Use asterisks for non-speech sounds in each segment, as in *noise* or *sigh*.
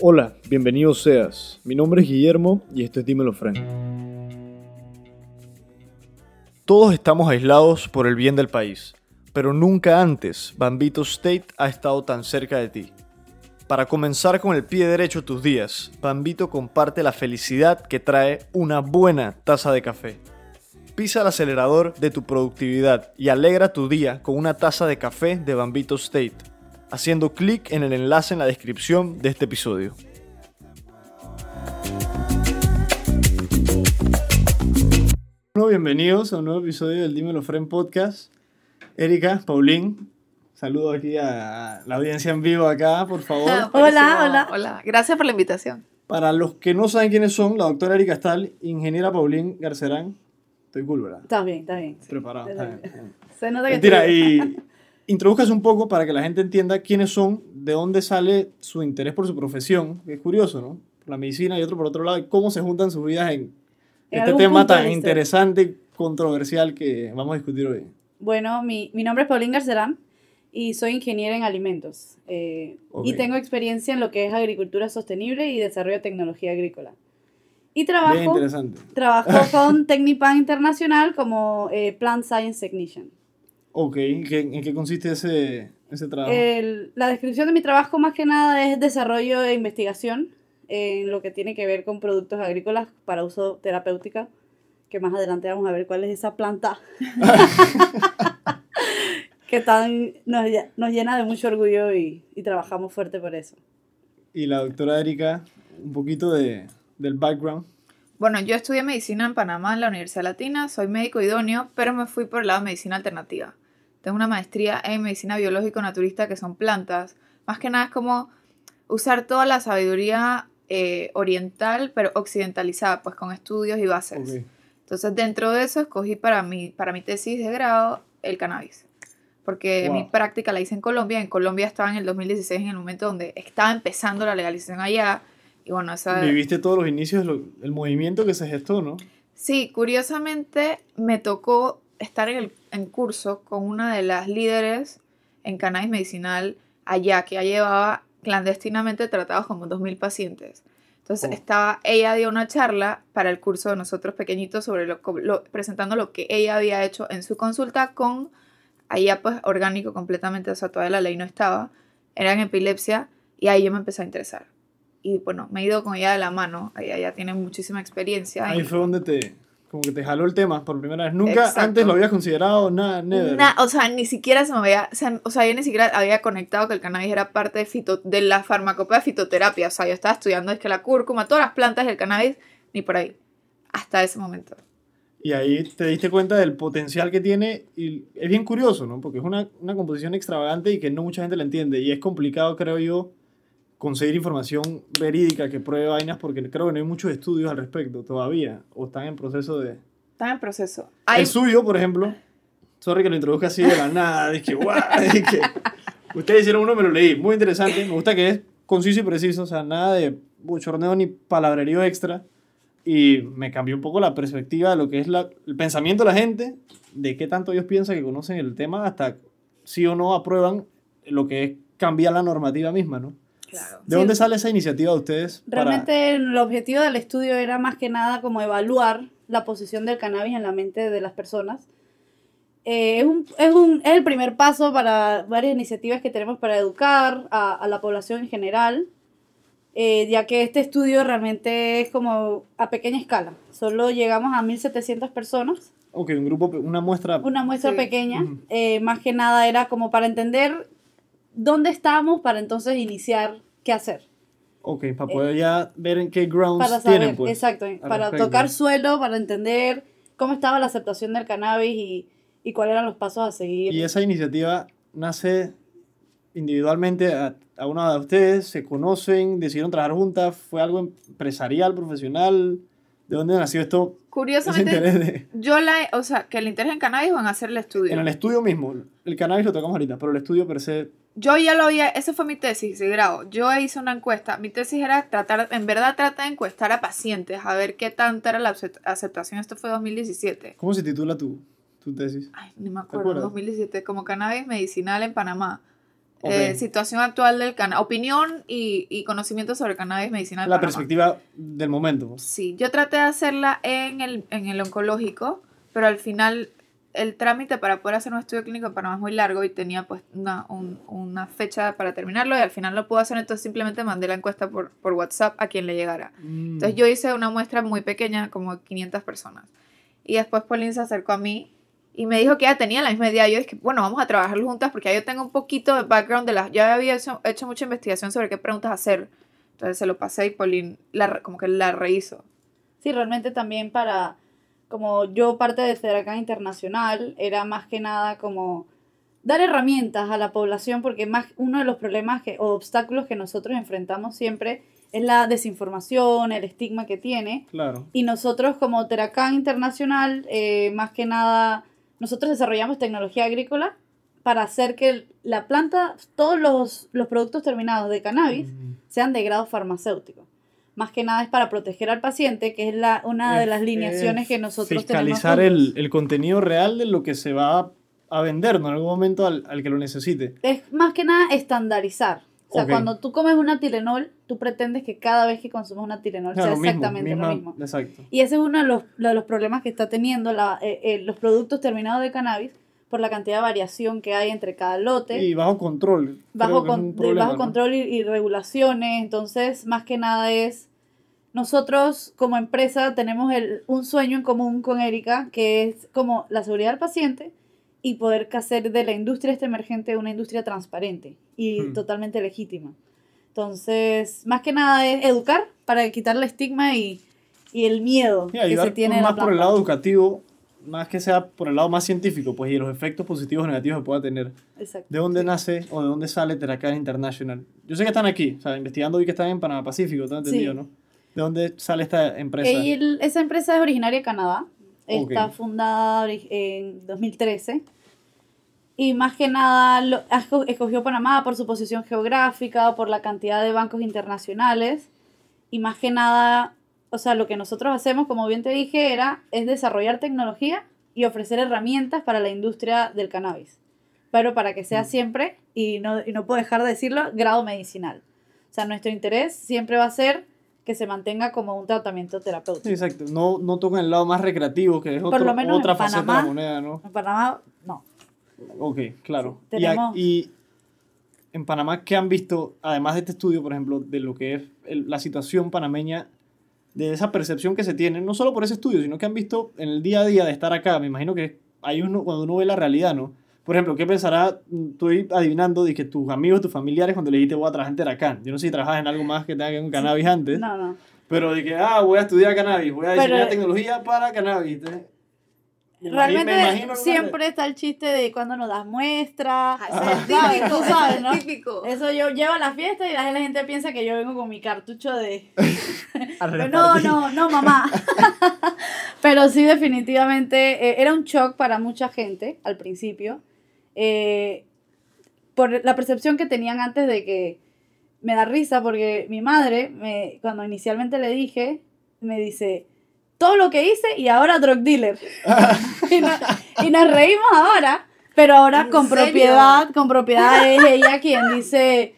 Hola, bienvenido seas. Mi nombre es Guillermo y esto es Dímelo Frank. Todos estamos aislados por el bien del país, pero nunca antes Bambito State ha estado tan cerca de ti. Para comenzar con el pie derecho tus días, Bambito comparte la felicidad que trae una buena taza de café. Pisa el acelerador de tu productividad y alegra tu día con una taza de café de Bambito State, haciendo clic en el enlace en la descripción de este episodio. Bueno, bienvenidos a un nuevo episodio del Dímelo Friend Podcast. Erika, Paulín, saludo aquí a la audiencia en vivo acá, por favor. *laughs* Hola, hola. Hola, gracias por la invitación. Para los que no saben quiénes son, la doctora Erika Stahl, ingeniera Paulín Garcerán. Estoy cool, ¿verdad? Está bien, está bien. Preparado. Está está bien, bien. *laughs* Se nota que Mentira, estoy- y *laughs* introduzcas un poco para que la gente entienda quiénes son, de dónde sale su interés por su profesión, que es curioso, ¿no? Por la medicina y otro por otro lado, y cómo se juntan sus vidas en, En este tema tan interesante y controversial que vamos a discutir hoy. Bueno, mi, mi nombre es Paulín Garcerán y soy ingeniera en alimentos. eh. Y tengo experiencia en lo que es agricultura sostenible y desarrollo de tecnología agrícola. Y trabajo, trabajo *laughs* con Technipan Internacional como eh, Plant Science Technician. Ok, ¿en qué, en qué consiste ese, ese trabajo? El- la descripción de mi trabajo más que nada es desarrollo e investigación en lo que tiene que ver con productos agrícolas para uso terapéutica, que más adelante vamos a ver cuál es esa planta *laughs* que tan, nos, nos llena de mucho orgullo y, y trabajamos fuerte por eso. Y la doctora Erika, un poquito de, del background. Bueno, yo estudié medicina en Panamá, en la Universidad Latina, soy médico idóneo, pero me fui por el lado de medicina alternativa. Tengo una maestría en medicina biológico-naturista, que son plantas. Más que nada es como usar toda la sabiduría eh, oriental, pero occidentalizada, pues con estudios y bases. Ok. Entonces, dentro de eso, escogí para mi, para mi tesis de grado el cannabis. Porque Wow. mi práctica la hice en Colombia. En Colombia estaba en el 2016, en el momento donde estaba empezando la legalización allá. Y bueno, esa... Viviste todos los inicios, lo- el movimiento que se gestó, ¿no? Sí, curiosamente me tocó estar en el en curso con una de las líderes en cannabis medicinal allá, que ya llevaba clandestinamente tratados como 2.000 pacientes. Entonces Oh. estaba, ella dio una charla para el curso de nosotros pequeñitos sobre lo, lo- presentando lo que ella había hecho en su consulta con, allá pues orgánico completamente, o sea, todavía la ley no estaba, era en epilepsia y ahí yo me empecé a interesar. Y bueno, me he ido con ella de la mano, ella ya tiene muchísima experiencia. Ahí y- fue donde te, como que te jaló el tema por primera vez. Nunca Exacto. antes lo habías considerado, nada, never. Na- o sea, ni siquiera se me había, o sea, o sea, yo ni siquiera había conectado que el cannabis era parte de, fito, de la farmacopea de fitoterapia. O sea, yo estaba estudiando es que la cúrcuma, todas las plantas del cannabis, ni por ahí. Hasta ese momento. Y ahí te diste cuenta del potencial que tiene y es bien curioso, ¿no? Porque es una, una composición extravagante y que no mucha gente la entiende. Y es complicado, creo yo, conseguir información verídica que pruebe vainas porque creo que no hay muchos estudios al respecto todavía o están en proceso de... Está en proceso. Hay, El suyo, por ejemplo, sorry que lo introduzca así de la nada, dije, guau, dije, ustedes hicieron uno, me lo leí, muy interesante, me gusta que es conciso y preciso, o sea, nada de buchorneo ni palabrerío extra, y me cambió un poco la perspectiva de lo que es la, el pensamiento de la gente, de qué tanto ellos piensan que conocen el tema, hasta sí o no aprueban lo que es cambiar la normativa misma, ¿no? Claro. ¿De Sí. dónde sale esa iniciativa de ustedes? para- Realmente el objetivo del estudio era más que nada como evaluar la posición del cannabis en la mente de las personas. Eh, es, un, es, un, es el primer paso para varias iniciativas que tenemos para educar a, a la población en general, eh, ya que este estudio realmente es como a pequeña escala. Solo llegamos a 1.700 personas, Ok, un grupo, una muestra... una muestra Sí. pequeña. Ujú. Eh, más que nada era como para entender dónde estamos para entonces iniciar qué hacer. Ok, para poder ya ver en qué grounds para saber, tienen, pues. exacto, para respecto. tocar suelo, para entender cómo estaba la aceptación del cannabis y, y cuáles eran los pasos a seguir. Y esa iniciativa nace individualmente a, a una de ustedes, se conocen, decidieron trabajar juntas, fue algo empresarial, profesional, ¿De dónde nació esto? Curiosamente, interés de- yo la, o sea, que el interés en cannabis o en hacer el estudio. En el estudio mismo, el cannabis lo tocamos ahorita, pero el estudio per se... Yo ya lo había, esa fue mi tesis de grado. Yo hice una encuesta. Mi tesis era tratar, en verdad trata de encuestar a pacientes, a ver qué tanta era la acep- aceptación. Esto fue 2017. ¿Cómo se titula tu, tu tesis? Ay, ni me acuerdo, acuerdas? 2017, como cannabis medicinal en Panamá. Ok. Eh, situación actual del cannabis, opinión y, y conocimiento sobre cannabis medicinal La Panamá. perspectiva del momento. pues. Sí, yo traté de hacerla en el, en el oncológico, pero al final el trámite para poder hacer un estudio clínico en Panamá es muy largo y tenía pues una, un- una fecha para terminarlo y al final no pude hacer, entonces simplemente mandé la encuesta por, por WhatsApp a quien le llegara. Mm. Entonces yo hice una muestra muy pequeña, como 500 personas. Y después Pauline se acercó a mí y me dijo que ella tenía la misma idea. Yo dije, bueno, vamos a trabajar juntas porque ya yo tengo un poquito de background de las... Yo había hecho, hecho mucha investigación sobre qué preguntas hacer. Entonces se lo pasé y Pauline la, como que la rehizo. Sí, realmente también para, como yo parte de Federacán Internacional, era más que nada como dar herramientas a la población, porque más uno de los problemas que, o obstáculos que nosotros enfrentamos siempre es la desinformación, el estigma que tiene. Claro. Y nosotros como Teracán Internacional, eh, más que nada, nosotros desarrollamos tecnología agrícola para hacer que la planta, todos los, los productos terminados de cannabis, Mm. sean de grado farmacéutico. Más que nada es para proteger al paciente, que es la, una de las lineaciones es que nosotros Fiscalizar tenemos. el, el contenido real de lo que se va a vender ¿no? en algún momento al, al que lo necesite. Es más que nada estandarizar. O sea, Ok. cuando tú comes una Tilenol, tú pretendes que cada vez que consumes una Tilenol Claro, sea lo mismo, exactamente misma- lo mismo. Exacto. Y ese es uno de los, de los problemas que está teniendo la, eh, eh, los productos terminados de cannabis por la cantidad de variación que hay entre cada lote. Y bajo control. bajo, con- problema, bajo ¿no? control y, y regulaciones. Entonces, más que nada es, nosotros como empresa tenemos el, un sueño en común con Erika, que es como la seguridad del paciente y poder hacer de la industria este emergente una industria transparente y Hmm. totalmente legítima. Entonces, más que nada es educar para quitarle el estigma y, y el miedo Y que se tiene la más por el lado educativo, más que sea por el lado más científico, pues, y los efectos positivos o negativos que pueda tener. Exacto. ¿De dónde nace o de dónde sale Teracán International? Yo sé que están aquí, o sea, investigando vi que están en Panamá Pacífico, tengo entendido, Sí. ¿no? ¿De dónde sale esta empresa? El- esa empresa es originaria de Canadá. Está fundada en 2013. Y más que nada lo- esco- escogió Panamá por su posición geográfica, por la cantidad de bancos internacionales. Y más que nada, o sea, lo que nosotros hacemos, como bien te dije, era, es desarrollar tecnología y ofrecer herramientas para la industria del cannabis. Pero para que sea siempre, y no, y no puedo dejar de decirlo, grado medicinal. O sea, nuestro interés siempre va a ser que se mantenga como un tratamiento terapéutico. Exacto. No, no tocan el lado más recreativo, que es Por otro- lo menos otra faceta de la moneda, ¿no? En Panamá, no. Ok, claro. Sí, Y tenemos- y, en Panamá, ¿qué han visto, además de este estudio, por ejemplo, de lo que es el- la situación panameña, de esa percepción que se tiene, no solo por ese estudio, sino que han visto en el día a día de estar acá? Me imagino que hay uno, cuando uno ve la realidad, ¿no? Por ejemplo, ¿qué pensará, estoy adivinando, de que tus amigos, tus familiares, cuando le dijiste voy a trabajar en Teracán? Yo no sé si trabajas en algo más que tenga que ver con cannabis antes, No, no. pero de que, ah, voy a estudiar cannabis, voy a Pero- diseñar tecnología para cannabis. ¿eh? Realmente me imagino una- siempre está el chiste de cuando nos das muestras. Ah, es típico, Tú sabes, ¿no? es típico. Eso yo llevo a la fiesta y la gente piensa que yo vengo con mi cartucho de... *laughs* no, no, no, mamá. *laughs* Pero sí, definitivamente, eh, era un shock para mucha gente al principio. eh, por la percepción que tenían antes de que me da risa porque mi madre, me, cuando inicialmente le dije, me dice, todo lo que hice y ahora drug dealer. *laughs* y, no- y nos reímos ahora, pero ahora ¿En con serio? propiedad, con propiedad es ella quien dice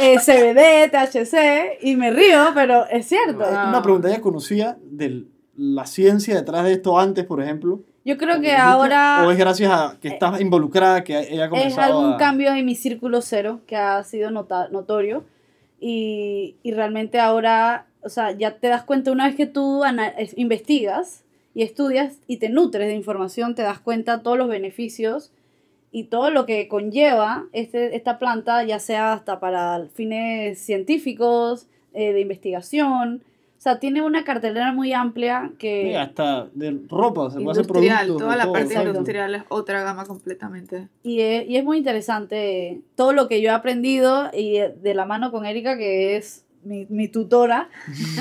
eh, CBD, THC, y me río, pero es cierto. Wow. Una pregunta, ¿ella conocía de la ciencia detrás de esto antes, por ejemplo? Yo creo ¿Como que dijiste? ahora ¿O es gracias a que estás involucrada que ella ha es algún a... cambio en mi círculo cero que ha sido nota- notorio y, y realmente ahora, o sea, ya te das cuenta una vez que tú investigas y estudias y te nutres de información, te das cuenta todos los beneficios y todo lo que conlleva este, esta planta, ya sea hasta para fines científicos, eh, de investigación. O sea, tiene una cartelera muy amplia que... Sí, hasta de ropa, se puede hacer Industrial, productos. toda la todo, parte exacto. industrial es otra gama completamente. Y es, y es muy interesante todo lo que yo he aprendido y de la mano con Erika, que es mi, mi tutora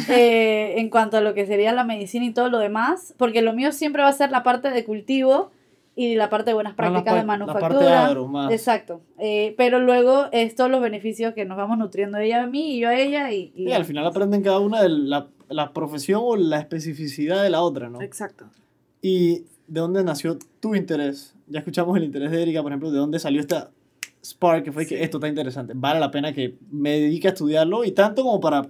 eh, en cuanto a lo que sería la medicina y todo lo demás, porque lo mío siempre va a ser la parte de cultivo y la parte de buenas la prácticas de pa- la parte manufactura. agro, más. Exacto. Eh, pero luego es todos los beneficios que nos vamos nutriendo ella a mí y yo a ella. Y, y- Sí, al final aprenden cada una de la, la profesión o la especificidad de la otra, ¿no? Exacto. ¿Y de dónde nació tu interés? Ya escuchamos el interés de Erika, por ejemplo, de dónde salió esta spark que fue que esto está interesante. Vale la pena que me dedique a estudiarlo y tanto como para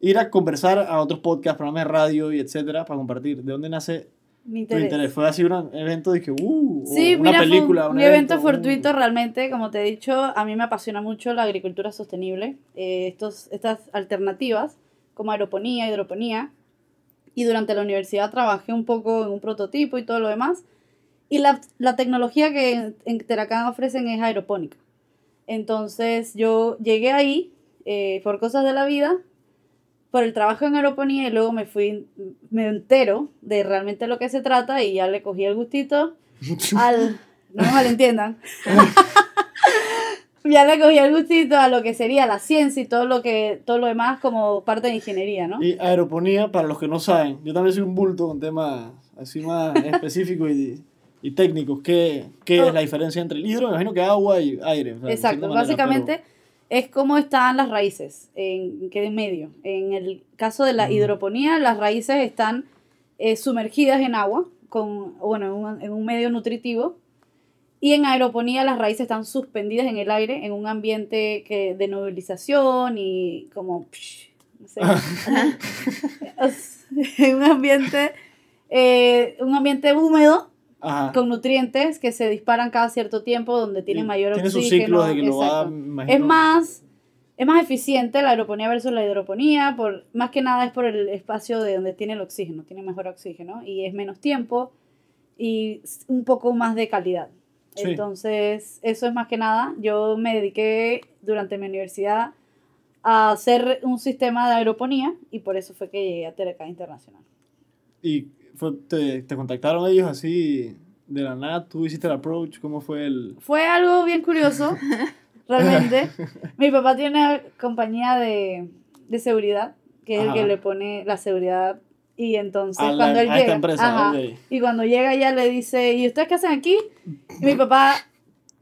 ir a conversar a otros podcasts, programas de radio y etcétera, para compartir. ¿De dónde nace Mi tu interés. interés? ¿Fue así un evento de que, uh, o Sí, una mira, película, fue un, un un evento, evento, fortuito uh. realmente, como te he dicho, a mí me apasiona mucho la agricultura sostenible, eh, estos, estas alternativas como aeroponía, hidroponía, y durante la universidad trabajé un poco en un prototipo y todo lo demás, y la, la tecnología que en, en Teracán ofrecen es aeropónica. Entonces yo llegué ahí eh, por cosas de la vida, por el trabajo en aeroponía y luego me fui, me entero de realmente lo que se trata y ya le cogí el gustito *laughs* al, no me malentiendan, *laughs* ya le cogí el gustito a lo que sería la ciencia y todo lo que todo lo demás como parte de ingeniería, ¿no? Y aeroponía, para los que no saben, yo también soy un bulto con temas así más específicos y, y técnicos. ¿Qué, qué Oh. es la diferencia entre el hidro? Me imagino que agua y aire. o sea, de Exacto, manera, básicamente es cómo están las raíces, en qué medio. En el caso de la Mm. hidroponía, las raíces están eh, sumergidas en agua, con, bueno, en un, en un medio nutritivo. Y en aeroponía las raíces están suspendidas en el aire, en un ambiente que, de nebulización y como... psh, no sé. *laughs* *laughs* en un ambiente, eh, un ambiente húmedo Ajá. con nutrientes que se disparan cada cierto tiempo donde tienen Y mayor tiene oxígeno. sus ciclos de que lo va, imagino- Es más, es más eficiente la aeroponía versus la hidroponía, por, más que nada es por el espacio de donde tiene el oxígeno, tiene mejor oxígeno y es menos tiempo y un poco más de calidad. Sí. Entonces, eso es más que nada. Yo me dediqué durante mi universidad a hacer un sistema de aeroponía y por eso fue que llegué a Telecá Internacional. Y fue, te, te contactaron ellos así de la nada, tú hiciste el approach, ¿cómo fue el...? Fue algo bien curioso, *laughs* realmente. Mi papá tiene una compañía de, de seguridad, que es el Ajá. que le pone la seguridad. Y entonces A la- cuando él a esta llega, empresa, ajá, ok. y cuando llega ella le dice, ¿y ustedes qué hacen aquí? Y mi papá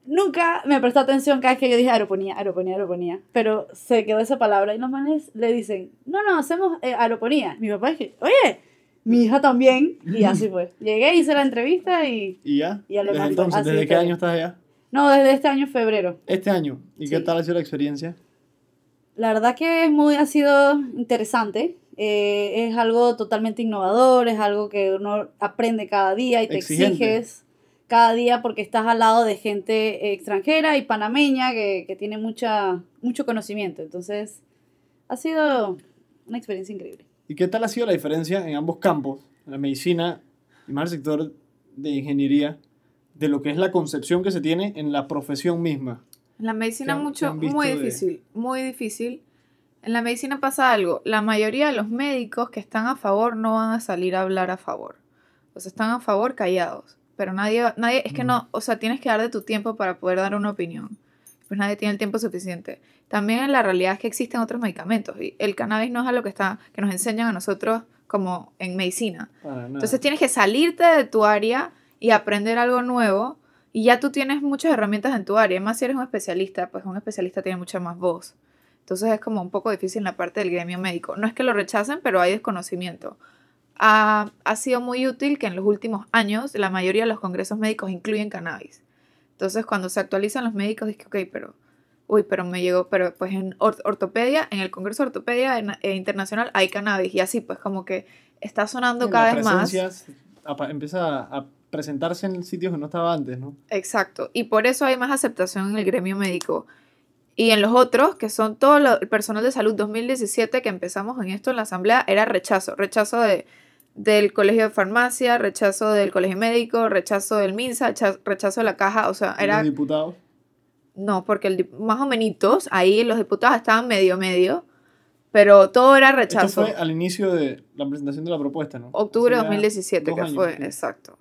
nunca me prestó atención cada vez que yo dije aeroponía, aeroponía, aeroponía. Pero se quedó esa palabra y los manes le dicen, no, no, hacemos eh, aeroponía. Mi papá dije, oye, mi hija también. Y así fue. Llegué, hice la entrevista y... ¿Y ya? Y Desde entonces, ¿desde qué año estás allá? No, desde este año febrero. Este año. ¿Y qué tal ha sido la experiencia? La verdad que es muy, ha sido interesante. Eh, es algo totalmente innovador, es algo que uno aprende cada día y te Exigente. exiges cada día porque estás al lado de gente extranjera y panameña que, que tiene mucha, mucho conocimiento. Entonces, ha sido una experiencia increíble. ¿Y qué tal ha sido la diferencia en ambos campos, en la medicina y más el sector de ingeniería, de lo que es la concepción que se tiene en la profesión misma? En la medicina ¿Qué han- qué mucho, muy de- difícil, muy difícil. En la medicina pasa algo, la mayoría de los médicos que están a favor no van a salir a hablar a favor. O sea, están a favor callados. Pero nadie, nadie, es que no, o sea, tienes que dar de tu tiempo para poder dar una opinión. Pues nadie tiene el tiempo suficiente. También la realidad es que existen otros medicamentos y el cannabis no es algo que está, que nos enseñan a nosotros como en medicina. Entonces tienes que salirte de tu área y aprender algo nuevo y ya tú tienes muchas herramientas en tu área. Más si eres un especialista, pues un especialista tiene mucha más voz. Entonces es como un poco difícil en la parte del gremio médico. No es que lo rechacen, pero hay desconocimiento. Ha, ha sido muy útil que en los últimos años la mayoría de los congresos médicos incluyen cannabis. Entonces cuando se actualizan los médicos, dije, ok, pero, uy, pero me llegó, pero pues en or- ortopedia, en el Congreso de Ortopedia en- eh, Internacional hay cannabis y así pues como que está sonando La cada vez más. apa- empieza a presentarse en sitios que no estaba antes, ¿no? Exacto. Y por eso hay más aceptación en el gremio médico. Y en los otros, que son todo lo- el personal de salud 2017, que empezamos en esto en la asamblea, era rechazo. Rechazo de, del colegio de farmacia, rechazo del colegio médico, rechazo del MINSA, recha- rechazo de la caja. O sea, Y era... Los diputados. No, porque el, más o menos ahí los diputados estaban medio medio, pero todo era Esto rechazo. fue al inicio de la presentación de la propuesta, ¿no? Octubre de Hace ya 2017, dos que años, fue, sí. exacto.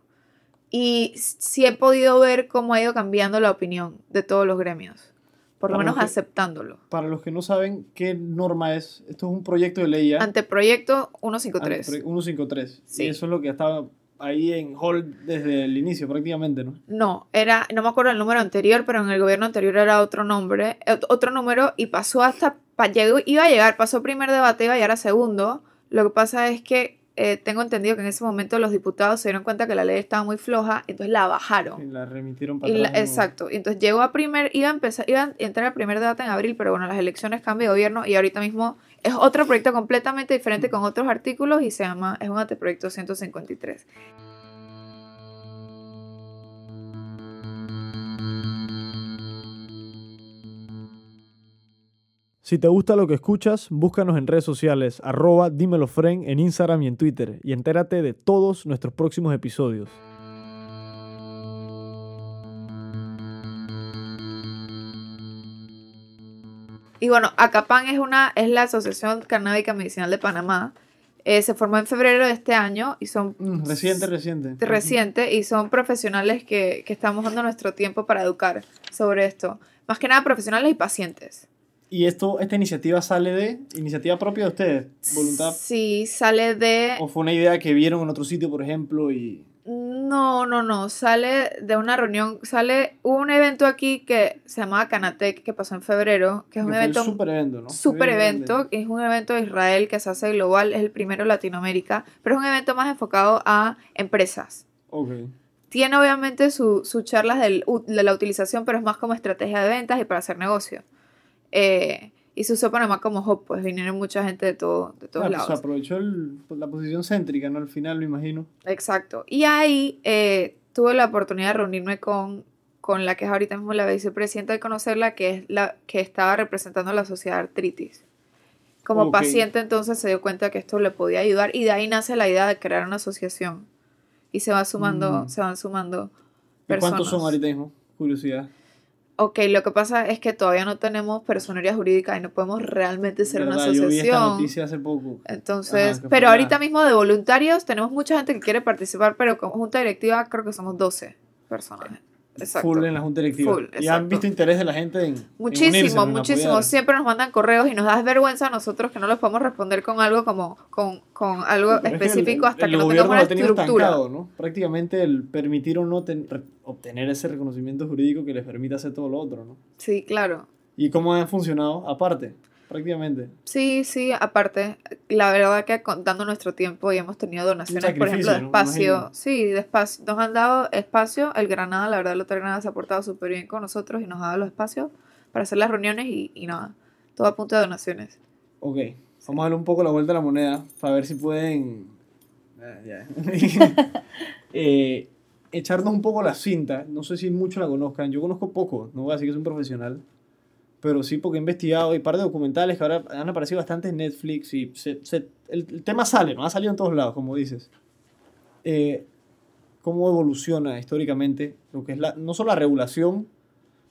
Y sí he podido ver cómo ha ido cambiando la opinión de todos los gremios. Por lo menos que- aceptándolo. Para los que no saben qué norma es, esto es un proyecto de ley ya. Anteproyecto 153. Anteproye- 153. Sí. Y eso es lo que estaba ahí en hold desde el inicio prácticamente, ¿no? No, era, no me acuerdo el número anterior, pero en el gobierno anterior era otro nombre, ot- otro número y pasó hasta, llegó- iba a llegar, pasó primer debate, iba a llegar a segundo. Lo que pasa es que eh, tengo entendido que en ese momento los diputados se dieron cuenta que la ley estaba muy floja, entonces la bajaron. Y la remitieron para Y la- exacto, entonces llegó a primer, iba a empezar, iba a entrar al primer debate en abril, pero bueno, las elecciones cambian de gobierno y ahorita mismo es otro proyecto completamente diferente con otros artículos y se llama, es un anteproyecto 153. Si te gusta lo que escuchas, búscanos en redes sociales, arroba dímelofren en Instagram y en Twitter, y entérate de todos nuestros próximos episodios. Y bueno, ACAPAN es, una, es la Asociación Canábica Medicinal de Panamá. Eh, se formó en febrero de este año y son Mm, reciente, reciente. reciente y son profesionales que, que estamos dando nuestro tiempo para educar sobre esto. Más que nada profesionales y pacientes. Y esto, esta iniciativa sale de iniciativa propia de ustedes, voluntad. Sí, sale de... ¿O fue una idea que vieron en otro sitio, por ejemplo, y No, no, no. Sale de una reunión. Sale un evento aquí que se llamaba Canatec, que pasó en febrero, que es un que evento super evento, ¿no? super evento, que es un evento de Israel que se hace global, es el primero en Latinoamérica, pero es un evento más enfocado a empresas. Ok. Tiene obviamente sus su charlas del de la utilización, pero es más como estrategia de ventas y para hacer negocio. Eh, y se usó Panamá como hub, pues vinieron mucha gente de, todo, de todos Ah, pues, lados. se aprovechó el- la posición céntrica, ¿no? Al final, me imagino. Exacto. Y ahí eh, tuve la oportunidad de reunirme con, con la que es ahorita mismo la vicepresidenta de conocerla, que es la que estaba representando a la sociedad de artritis. Como Ok. paciente entonces se dio cuenta que esto le podía ayudar y de ahí nace la idea de crear una asociación. Y se va sumando, Mm. se van sumando ¿Y personas. cuántos son ahorita mismo? Curiosidad. Ok, lo que pasa es que todavía no tenemos personalidad jurídica y no podemos realmente ser una ¿Verdad? Yo vi esta asociación. noticia hace poco. Entonces, Ajá, pero ahorita mismo de voluntarios tenemos mucha gente que quiere participar, pero como junta directiva creo que somos 12 personas. Exacto. Full en la junta directiva. Full, y han visto interés de la gente en. en Muchísimo, unirse, ¿no? en muchísimo. Siempre nos mandan correos y nos da vergüenza a nosotros que no les podemos responder con algo como con, con algo Pero es que el- específico hasta el que no tengamos lo una estructura. estancado, ¿no? Prácticamente el permitir o no ten- re- obtener ese reconocimiento jurídico que les permita hacer todo lo otro, ¿no? Sí, claro. ¿Y cómo ha funcionado? Aparte, prácticamente. Sí, sí, aparte, la verdad que con- dando nuestro tiempo y hemos tenido donaciones, por ejemplo, de espacio. Sí, de espacio. Nos han dado espacio. El Granada, la verdad, el Hotel Granada se ha portado súper bien con nosotros y nos ha dado los espacios para hacer las reuniones y, y nada, todo a punto de donaciones. Ok, vamos a darle un poco la vuelta a la moneda para ver si pueden ah, ya. *laughs* Eh, echarnos un poco la cinta. No sé si muchos la conozcan. Yo conozco poco, no voy a decir que soy un profesional, pero sí porque he investigado y par de documentales que ahora han aparecido bastante en Netflix y se- se- el, el tema sale, ¿no? Ha salido en todos lados, como dices. Eh, ¿Cómo evoluciona históricamente lo que es la, no solo la regulación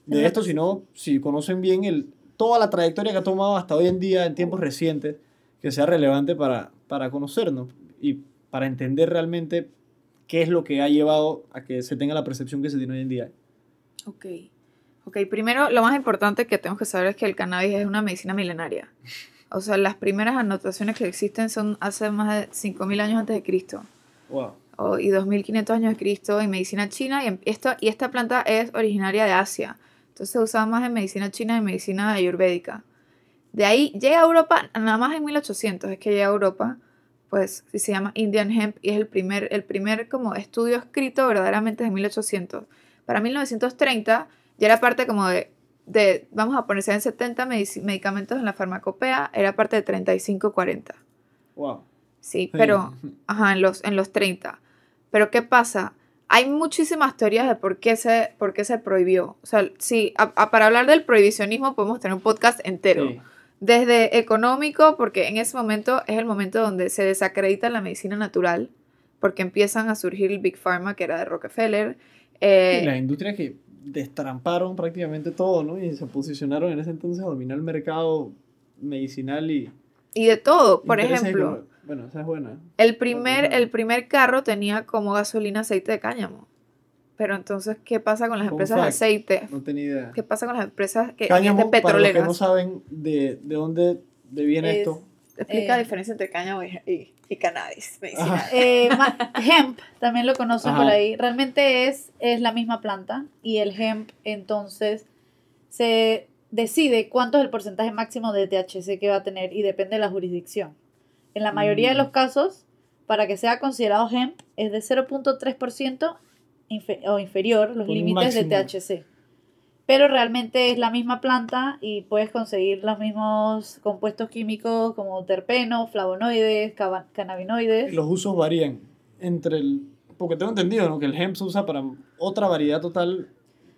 de esto, sino si conocen bien el, toda la trayectoria que ha tomado hasta hoy en día, en tiempos recientes, que sea relevante para, para conocernos y para entender realmente qué es lo que ha llevado a que se tenga la percepción que se tiene hoy en día. Ok. Ok, primero, lo más importante que tenemos que saber es que el cannabis es una medicina milenaria. O sea, las primeras anotaciones que existen son hace más de 5.000 años antes de Cristo. Wow. o- y 2500 años de Cristo en medicina china y, en- esto, y esta planta es originaria de Asia. Entonces se usaba más en medicina china y en medicina ayurvédica. De ahí llega a Europa, nada más en 1800 es que llega a Europa, pues se llama Indian Hemp y es el primer, el primer como estudio escrito verdaderamente de 1800. Para 1930 ya era parte como de, de vamos a ponerse en 70 medici- medicamentos en la farmacopea, era parte de 35-40. Wow. Sí, pero Ajá, en los, en los 30. Pero ¿qué pasa? Hay muchísimas teorías de por qué se, por qué se prohibió. O sea, sí, a- a- para hablar del prohibicionismo podemos tener un podcast entero. Sí. Desde económico, porque en ese momento es el momento donde se desacredita la medicina natural, porque empiezan a surgir el Big Pharma, que era de Rockefeller. eh, Y las industrias que destramparon prácticamente todo, ¿no? Y se posicionaron en ese entonces a dominar el mercado medicinal y... y de todo. Por ejemplo, económicos. Bueno, esa es buena. el primer, el primer carro tenía como gasolina aceite de cáñamo. Pero entonces, ¿qué pasa con las Fun empresas de fact. aceite? No tenía idea. ¿Qué pasa con las empresas que Cáñamo, de para los que no petroleras? saben de, de dónde de viene Es- esto. Explica Eh, la diferencia entre cáñamo y, y, y cannabis medicinal. Eh, hemp, también lo conocen Ajá. por ahí. Realmente es, es la misma planta y el hemp entonces se decide cuánto es el porcentaje máximo de THC que va a tener y depende de la jurisdicción. En la mayoría de Mm. los casos, para que sea considerado hemp, es de 0.3% infe- o inferior los límites de. THC. Pero realmente es la misma planta y puedes conseguir los mismos compuestos químicos como terpenos, flavonoides, cannabinoides. Los usos varían entre el... Porque tengo entendido ¿no? que el hemp se usa para otra variedad total,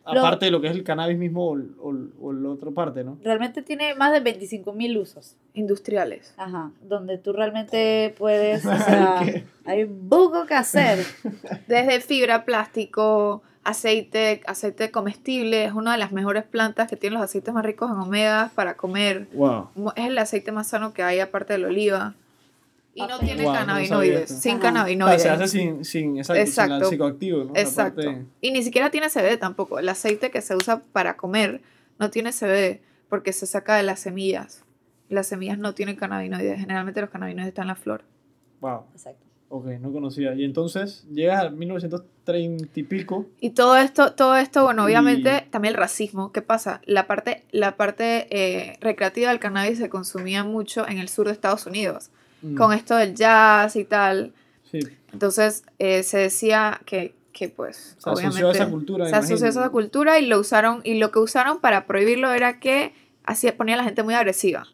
Lo- aparte de lo que es el cannabis mismo o, el- o, o la otra parte, ¿no? Realmente tiene más de 25.000 usos. Industriales. Ajá, donde tú realmente puedes, o *laughs* sea, hay poco que hacer. *laughs* Desde fibra, plástico, aceite, aceite comestible. Es una de las mejores plantas que tienen los aceites más ricos en omegas para comer. Wow. Es el aceite más sano que hay aparte del oliva. Y no Ah, tiene Wow, cannabinoides. sin Ajá. cannabinoides. se hace sin, sin, exacto, sin Exacto. el psicoactivo, ¿no? La Exacto. parte- Y ni siquiera tiene CBD tampoco. El aceite que se usa para comer no tiene CBD porque se saca de las semillas. Las semillas no tienen cannabinoides. Generalmente los cannabinoides están en la flor. Wow. Exacto. Ok, no conocía. Y entonces llegas a 1930 y pico. Y todo esto, todo esto, bueno, Y- obviamente también el racismo. ¿Qué pasa? La parte, la parte eh, recreativa del cannabis se consumía mucho en el sur de Estados Unidos. Mm, Con esto del jazz y tal. Sí, Entonces eh, se decía que, que pues, se asoció a esa cultura. se asoció a esa cultura y lo usaron y lo que usaron para prohibirlo era que hacía ponía a la gente muy agresiva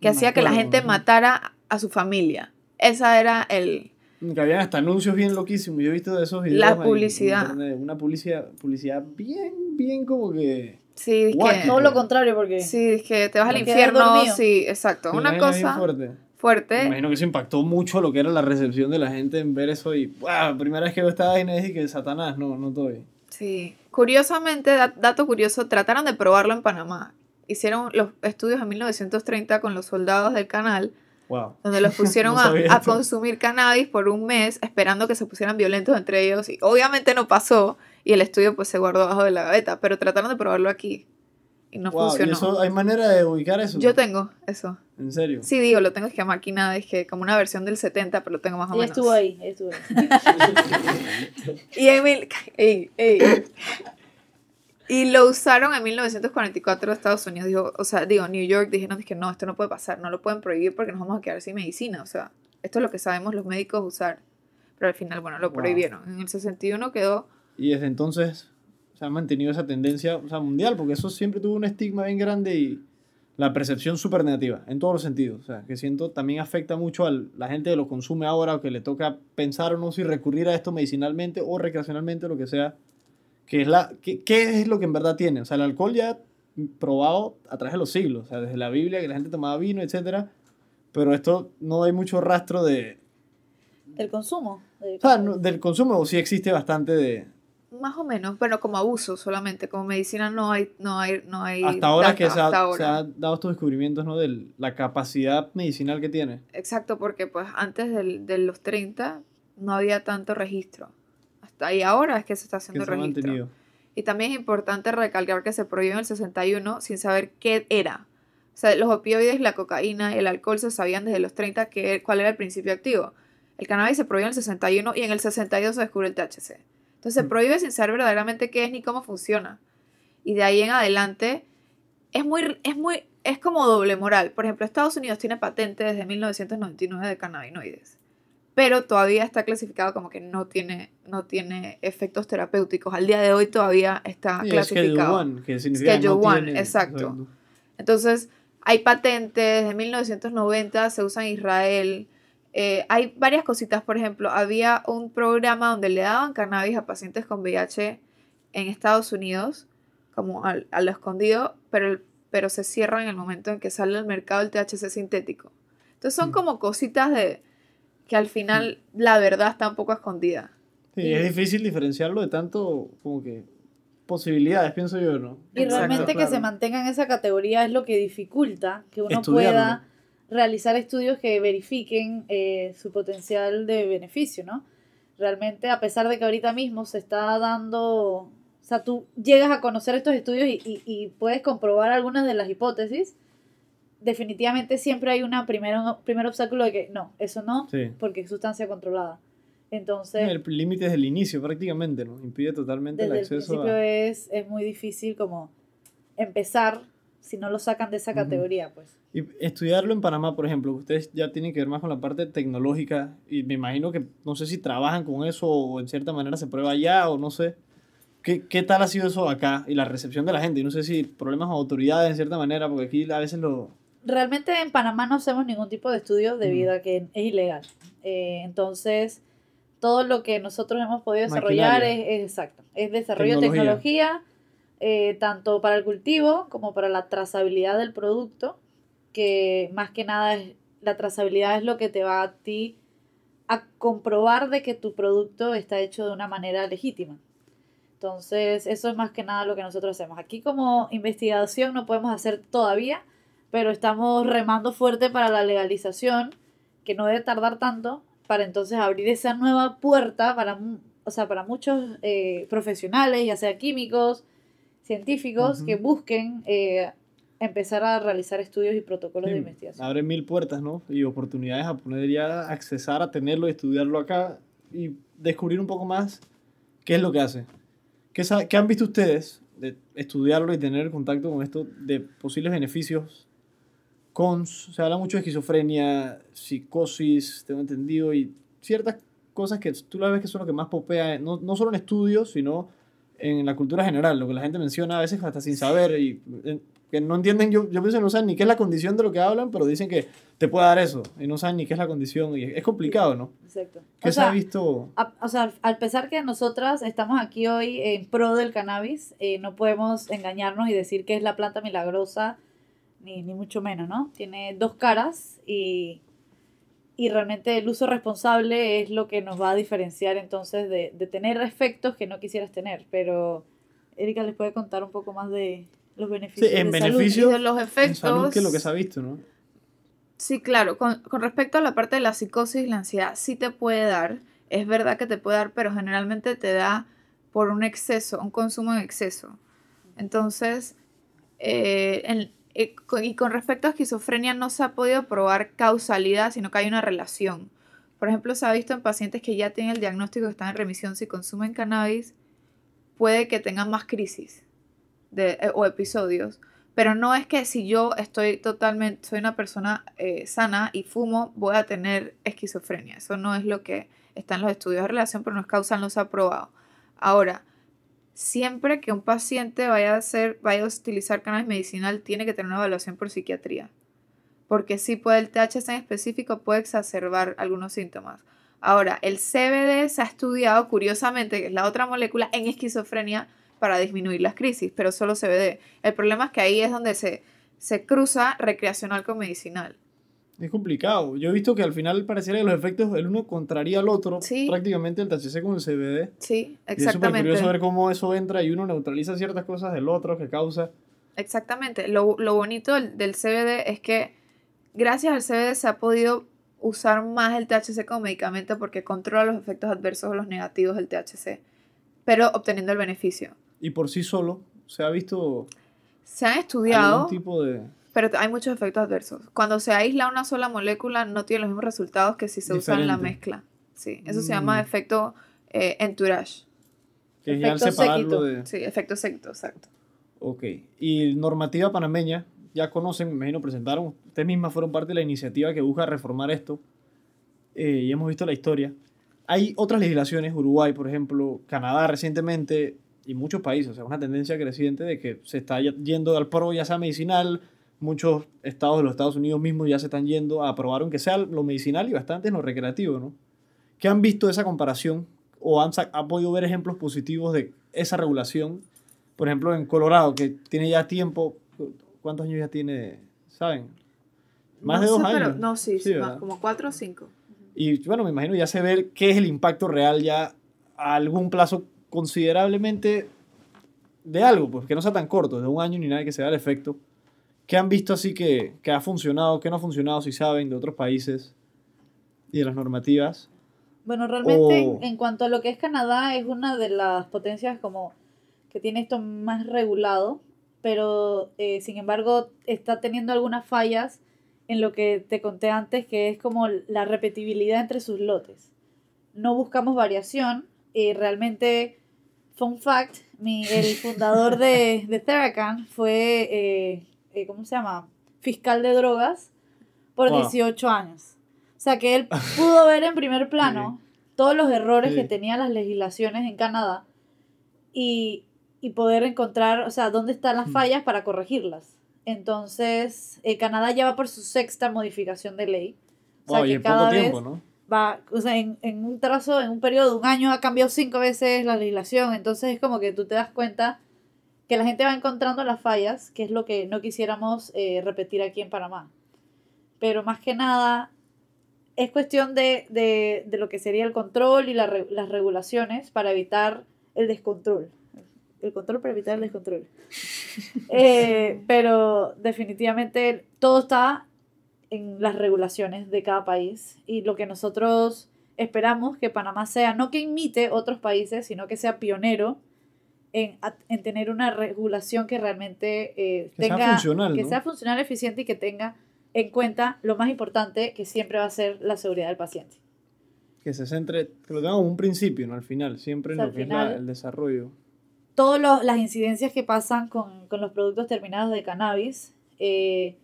que hacía que la gente matara a su familia esa era el Que habían hasta anuncios bien loquísimos. Yo he visto de esos videos. La publicidad. internet, Una publicidad, publicidad bien, bien como que. sí dije, Guácate. Todo lo contrario, porque sí dije te vas al infierno sí exacto que una cosa fuerte. Me imagino que eso impactó mucho lo que era la recepción de la gente en ver eso. Y, wow, primera vez que veo esta vaina y que Satanás, no, no estoy. sí curiosamente da- dato curioso trataron de probarlo en Panamá hicieron los estudios en 1930 con los soldados del canal Wow. donde los *laughs* pusieron No a, a consumir cannabis por un mes esperando que se pusieran violentos entre ellos y obviamente no pasó y el estudio pues se guardó bajo de la gaveta, pero trataron de probarlo aquí y no Wow, ¿y funcionó. eso, hay manera de ubicar eso? Yo tengo eso. En serio. Sí, digo, lo tengo es que máquina, es que como una versión del 70, pero lo tengo más o menos. estuvo ahí, estuvo ahí. *laughs* Y en mil- *laughs* ey, ey. Y lo usaron en 1944 en Estados Unidos. Dijo, o sea, digo, New York dijeron que no, esto no puede pasar, no lo pueden prohibir porque nos vamos a quedar sin medicina. O sea, esto es lo que sabemos los médicos usar. Pero al final, bueno, lo Wow. prohibieron. En el 61 quedó, Y desde entonces se ha mantenido esa tendencia o sea, mundial, porque eso siempre tuvo un estigma bien grande y la percepción súper negativa, en todos los sentidos. O sea, que siento también afecta mucho a la gente que lo consume ahora o que le toca pensar o no si recurrir a esto medicinalmente o recreacionalmente, lo que sea. Que es la, que- ¿Qué es lo que en verdad tiene? O sea, el alcohol ya probado a través de los siglos, o sea, desde la Biblia, que la gente tomaba vino, etcétera Pero esto no hay mucho rastro de, Del consumo. o sea, no- del consumo, o sí existe bastante de, más o menos, bueno, como abuso solamente. Como medicina no hay, no hay, no hay hasta ahora que se ha, hasta se ahora. ha dado estos descubrimientos ¿no? de la capacidad medicinal que tiene. Exacto, porque pues antes del- de los 30 no había tanto registro. Ahí ahora es que se está haciendo ha registro. mantenido. Y también es importante recalcar que se prohibió en el 61 sin saber qué era. O sea, los opioides, la cocaína y el alcohol se sabían desde los 30 que, cuál era el principio activo. El cannabis se prohibió en el 61 y en el 62 se descubre el THC. Entonces se Mm. prohíbe sin saber verdaderamente qué es ni cómo funciona. Y de ahí en adelante es muy es muy es como doble moral. Por ejemplo, Estados Unidos tiene patente desde 1999 de cannabinoides, pero todavía está clasificado como que no tiene no tiene efectos terapéuticos. Al día de hoy todavía está Y es Schedule clasificado. One, que significa Schedule no One, tiene- exacto. Entonces, hay patentes, desde 1990 se usa en Israel. Eh, hay varias cositas, por ejemplo, había un programa donde le daban cannabis a pacientes con VIH en Estados Unidos, como al- a lo escondido, pero, pero se cierra en el momento en que sale al mercado el THC sintético. Entonces son Mm. como cositas de que al final la verdad está un poco escondida. Sí, es difícil diferenciarlo de tanto como que posibilidades, pienso yo, ¿no? Y Exacto, realmente que claro. se mantenga en esa categoría es lo que dificulta que uno Estudiarlo. pueda realizar estudios que verifiquen eh, su potencial de beneficio, ¿no? Realmente, a pesar de que ahorita mismo se está dando, o sea, tú llegas a conocer estos estudios y, y- y puedes comprobar algunas de las hipótesis, definitivamente siempre hay una primera, un primer obstáculo de que no, eso no, Sí. porque es sustancia controlada. Entonces, El límite desde el inicio prácticamente, ¿no? Impide totalmente el desde el acceso principio a... es, es muy difícil como empezar si no lo sacan de esa categoría, pues. Y estudiarlo en Panamá, por ejemplo, ustedes ya tienen que ver más con la parte tecnológica y me imagino que no sé si trabajan con eso o en cierta manera se prueba allá o no sé. ¿Qué, qué tal ha sido eso acá y la recepción de la gente? Y no sé si problemas con autoridades en cierta manera, porque aquí a veces lo... Realmente en Panamá no hacemos ningún tipo de estudio debido a que es ilegal. Eh, entonces, todo lo que nosotros hemos podido desarrollar es, exacto. Es desarrollo de Tecnología. tecnología, eh, tanto para el cultivo como para la trazabilidad del producto, que más que nada es, la trazabilidad es lo que te va a ti a comprobar de que tu producto está hecho de una manera legítima. Entonces, eso es más que nada lo que nosotros hacemos. Aquí como investigación no podemos hacer todavía, pero estamos remando fuerte para la legalización, que no debe tardar tanto, para entonces abrir esa nueva puerta para, o sea, para muchos eh, profesionales, ya sea químicos, científicos, Ujú. que busquen eh, empezar a realizar estudios y protocolos de Sí, investigación. abre mil puertas, ¿no? Y oportunidades a poder ya accesar a tenerlo y estudiarlo acá y descubrir un poco más qué es lo que hace. ¿Qué, qué han visto ustedes de estudiarlo y tener contacto con esto de posibles beneficios? Con, se habla mucho de esquizofrenia, psicosis, tengo entendido, y ciertas cosas que tú la ves que son lo que más popea, no, no solo en estudios, sino en la cultura general, lo que la gente menciona a veces hasta sin saber y que no entienden, yo, yo pienso que no saben ni qué es la condición de lo que hablan, pero dicen que te puede dar eso y no saben ni qué es la condición y es complicado, ¿no? Exacto. ¿Qué O se ha sea, visto? A- o sea, al pesar que nosotras estamos aquí hoy en pro del cannabis, eh, no podemos engañarnos y decir que es la planta milagrosa, ni, ni mucho menos, ¿no? Tiene dos caras y, y realmente el uso responsable es lo que nos va a diferenciar entonces de, de tener efectos que no quisieras tener. Pero Erika les puede contar un poco más de los beneficios. en de salud. beneficio- Y de los En efectos. salud, que es lo que se ha visto, ¿no? Sí, claro. Con, con respecto a la parte de la psicosis y la ansiedad, sí te puede dar. Es verdad que te puede dar, pero generalmente te da por un exceso, un consumo en exceso. Entonces, eh, en- eh, y con respecto a esquizofrenia no se ha podido probar causalidad, sino que hay una relación. Por ejemplo, se ha visto en pacientes que ya tienen el diagnóstico que están en remisión si consumen cannabis, puede que tengan más crisis eh, o episodios. Pero no es que si yo estoy totalmente, soy una persona eh, sana y fumo, voy a tener esquizofrenia. Eso no es lo que está en los estudios de relación, pero no es causal, no se ha probado. Ahora, siempre que un paciente vaya a hacer, vaya a utilizar cannabis medicinal, tiene que tener una evaluación por psiquiatría. Porque sí puede, el THC en específico puede exacerbar algunos síntomas. Ahora, el CBD se ha estudiado, curiosamente, que es la otra molécula, en esquizofrenia para disminuir las crisis, pero solo CBD. El problema es que ahí es donde se, se cruza recreacional con medicinal. Es complicado. Yo he visto que al final pareciera que los efectos, el uno contraría al otro, Sí. prácticamente el THC con el CBD. Sí, Y es súper exactamente. curioso ver cómo eso entra y uno neutraliza ciertas cosas del otro que causa. Exactamente. Lo, lo bonito del, del CBD es que gracias al CBD se ha podido usar más el THC como medicamento porque controla los efectos adversos o los negativos del THC, pero obteniendo el beneficio. Y por sí solo se ha visto Se han estudiado, algún tipo de... pero hay muchos efectos adversos. Cuando se aísla una sola molécula no tiene los mismos resultados que si se usa en la Diferente. mezcla. Sí, eso se Mm. llama efecto eh, entourage. Que Efecto separarlo de... Sí, efecto séquito, exacto. Ok. Y normativa panameña, ya conocen, me imagino, presentaron, ustedes mismas fueron parte de la iniciativa que busca reformar esto. eh, y hemos visto la historia. Hay otras legislaciones, Uruguay, por ejemplo, Canadá recientemente, y muchos países, o sea, una tendencia creciente de que se está yendo al pro, ya sea medicinal, muchos estados de los Estados Unidos mismos ya se están yendo a aprobar, aunque sea lo medicinal y bastante en lo recreativo, ¿no? ¿Qué han visto de esa comparación? ¿O han, han podido ver ejemplos positivos de esa regulación? Por ejemplo, en Colorado, que tiene ya tiempo, ¿cuántos años ya tiene? ¿Saben? Más de No dos sé, pero- años. no, sí, Sí, más como cuatro o cinco. Y bueno, me imagino ya se ve qué es el impacto real ya a algún plazo considerablemente de algo, pues que no sea tan corto, de un año ni nada que se vea el efecto. ¿Qué han visto así que, que ha funcionado, qué no ha funcionado, si saben, de otros países y de las normativas? Bueno, realmente O- en, cuanto a lo que es Canadá, es una de las potencias como que tiene esto más regulado, pero eh, sin embargo está teniendo algunas fallas en lo que te conté antes, que es como la repetibilidad entre sus lotes. No buscamos variación y realmente, fun fact, mi, el fundador de, de Theracan fue, eh, eh, ¿cómo se llama? Fiscal de drogas por Wow. 18 años. O sea que él pudo ver en primer *laughs* plano todos los errores Sí. que tenían las legislaciones en Canadá y, y poder encontrar, o sea, dónde están las Mm. fallas para corregirlas. Entonces, eh, Canadá ya va por su sexta modificación de ley. O sea, Wow, y que en poco cada vez tiempo, ¿no? va, o sea, en, en un trazo, en un periodo de un año ha cambiado cinco veces la legislación. Entonces es como que tú te das cuenta que la gente va encontrando las fallas, que es lo que no quisiéramos eh, repetir aquí en Panamá. Pero más que nada, es cuestión de, de, de lo que sería el control y la las regulaciones para evitar el descontrol. El control para evitar el descontrol. *laughs* Eh, pero definitivamente todo está en las regulaciones de cada país y lo que nosotros esperamos que Panamá sea, no que imite otros países, sino que sea pionero en, a- en tener una regulación que realmente eh, Que sea tenga, funcional, que ¿no? sea funcional, eficiente y que tenga en cuenta lo más importante que siempre va a ser la seguridad del paciente. Que se centre, que lo tenga como un principio, ¿no? Al final, siempre en O sea, lo que es final- la- el desarrollo. todas las incidencias que pasan con, con los productos terminados de cannabis eh,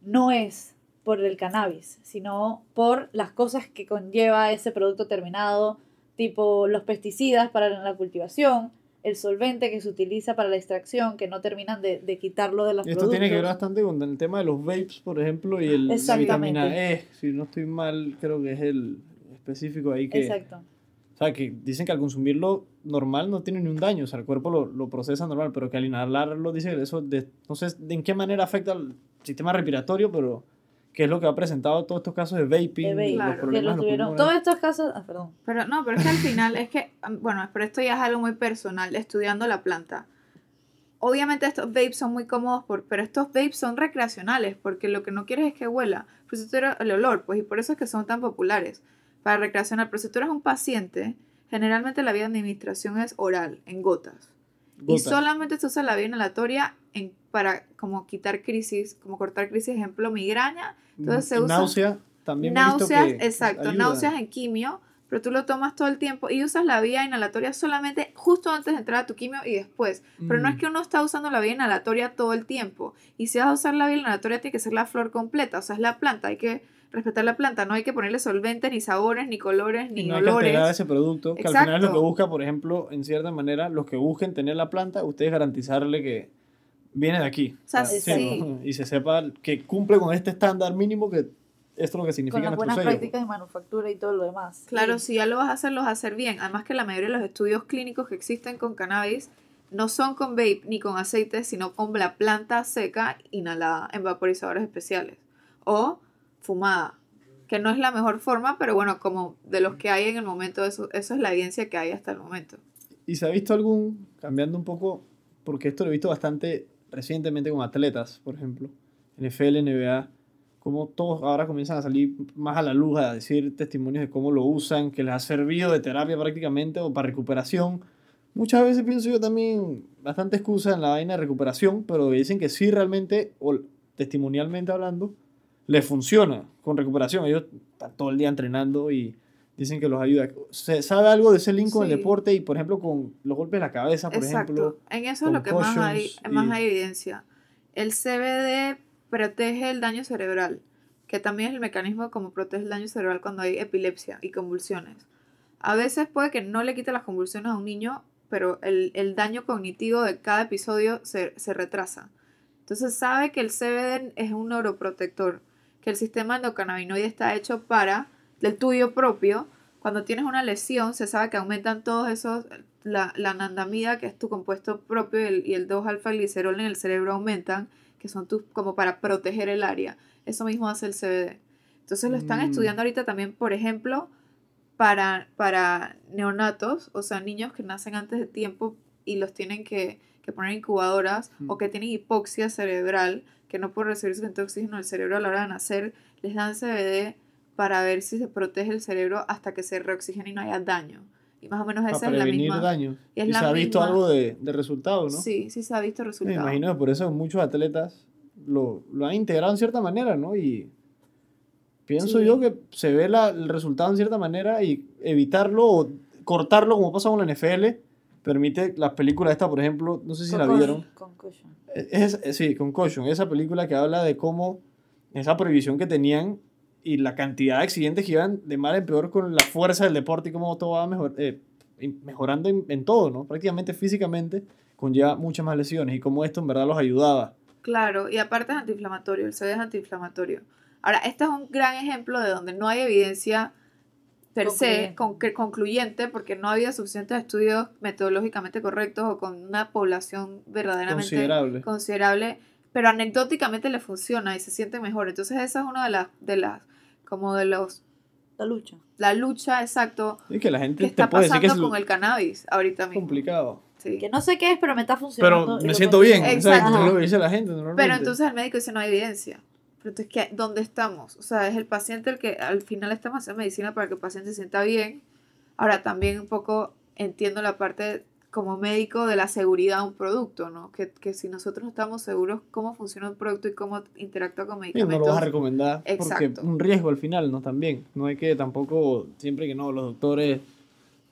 no es por el cannabis, sino por las cosas que conlleva ese producto terminado, tipo los pesticidas para la cultivación, el solvente que se utiliza para la extracción, que no terminan de, de quitarlo de los esto productos. tiene que ver bastante con el tema de los vapes, por ejemplo, y el, la vitamina E. Si no estoy mal, creo que es el específico ahí que... Exacto. O sea, que dicen que al consumirlo normal no tiene ni un daño, o sea, el cuerpo lo, lo procesa normal, pero que al inhalarlo dice que eso, de, no sé de en qué manera afecta al sistema respiratorio, pero que es lo que ha presentado todos estos casos de vaping, De los Claro, que problemas los tuvieron. pulmones. Todos estos casos, ah, perdón. Pero no, pero es que al final es que, bueno, pero esto ya es algo muy personal, estudiando la planta. Obviamente estos vapes son muy cómodos, por, pero estos vapes son recreacionales, porque lo que no quieres es que huela. Por eso tú eres- el olor, pues, y por eso es que son tan populares para recreacional. Pero si tú eres un paciente, generalmente la vía de administración es oral, en gotas. Y solamente se usa la vía inhalatoria en, para como quitar crisis, como cortar crisis, ejemplo, migraña. Entonces se usa náusea, también visto náuseas, que exacto, ayuda. náuseas en quimio, pero tú lo tomas todo el tiempo y usas la vía inhalatoria solamente justo antes de entrar a tu quimio y después. Pero no es Mm. que uno está usando la vía inhalatoria todo el tiempo. Y si vas a usar la vía inhalatoria tiene que ser la flor completa, o sea, es la planta, hay que respetar la planta, no hay que ponerle solventes, ni sabores, ni colores, Y ni no hay que olores. ese producto, que al final es lo que Exacto. busca, por ejemplo, en cierta manera, los que busquen tener la planta, ustedes garantizarle que viene de aquí. O sea, sí. Y se sepa que cumple con este estándar mínimo que esto es lo que significa Con las buenas sello. prácticas de manufactura y todo lo demás. Claro, Sí. si ya lo vas a hacer, lo vas a hacer bien. Además que la mayoría de los estudios clínicos que existen con cannabis no son con vape ni con aceite, sino con la planta seca inhalada en vaporizadores especiales. O fumada, que no es la mejor forma, pero bueno, como de los que hay en el momento, eso, eso es la evidencia que hay hasta el momento. ¿Y se ha visto algún, cambiando un poco, porque esto lo he visto bastante recientemente con atletas, por ejemplo, NFL, NBA, como todos ahora comienzan a salir más a la luz a decir testimonios de cómo lo usan, que les ha servido de terapia prácticamente o para recuperación. Muchas veces pienso yo también bastante excusa en la vaina de recuperación, pero dicen que sí realmente, o testimonialmente hablando, les funciona con recuperación. Ellos están todo el día entrenando y dicen que los ayuda. ¿Se sabe algo de ese link con el deporte y, por ejemplo, con los golpes de la cabeza, por Exacto. ejemplo? en eso es lo que más hay, más hay evidencia. El CBD protege el daño cerebral, que también es el mecanismo como protege el daño cerebral cuando hay epilepsia y convulsiones. A veces puede que no le quite las convulsiones a un niño, pero el, el daño cognitivo de cada episodio se, se retrasa. Entonces sabe que el CBD es un neuroprotector, que el sistema endocannabinoide está hecho para, del tuyo propio, cuando tienes una lesión se sabe que aumentan todos esos, la, la anandamida, que es tu compuesto propio, y el, y el 2-alfa-glicerol en el cerebro aumentan, que son tus, como para proteger el área. Eso mismo hace el CBD. Entonces lo están Mm. estudiando ahorita también, por ejemplo, para, para neonatos, o sea, niños que nacen antes de tiempo y los tienen que, que poner incubadoras Mm. o que tienen hipoxia cerebral, que no pueden recibir suficiente oxígeno del cerebro a la hora de nacer, les dan CBD para ver si se protege el cerebro hasta que se reoxigene y no haya daño. Y más o menos esa para es la misma. daños. y es y la se ha visto misma- algo de, de resultado, ¿no? Sí, sí se ha visto Me resultado. imagino que por eso muchos atletas lo, lo han integrado en cierta manera, ¿no? Y pienso Sí. yo que se ve la- el resultado en cierta manera y evitarlo o cortarlo, como pasa con la NFL, permite las películas esta, por ejemplo, no sé si la vieron. Concussion. Es, es- sí, Concussion, esa película que habla de cómo esa prohibición que tenían y la cantidad de accidentes que iban de mal en peor con la fuerza del deporte y cómo todo va mejor, eh, mejorando en, en todo, ¿no? Prácticamente físicamente conlleva muchas más lesiones y cómo esto en verdad los ayudaba. Claro, y aparte es antiinflamatorio, el sodio es antiinflamatorio. Ahora, este es un gran ejemplo de donde no hay evidencia per se Concluyente. con- concluyente porque no había suficientes estudios metodológicamente correctos o con una población verdaderamente Considerable. considerable, pero anecdóticamente le funciona y se siente mejor. Entonces esa es una de las, de las, como de los, La lucha. la lucha, exacto, Y que la gente que te está puede decir que es pasando con el cannabis ahorita mismo. complicado. Sí. Que no sé qué es, pero me está funcionando. Pero me siento bien, exacto, lo que dice la gente normalmente. Pero entonces el médico dice no hay evidencia. Pero entonces, ¿qué, ¿dónde estamos? O sea, es el paciente el que al final estamos haciendo medicina para que el paciente se sienta bien. Ahora, también un poco entiendo la parte como médico de la seguridad de un producto, ¿no? Que, que si nosotros no estamos seguros cómo funciona un producto y cómo interactúa con Sí, no medicamentos. lo vas a recomendar porque Exacto. un riesgo al final, ¿no? También. No hay que tampoco, siempre que no, los doctores,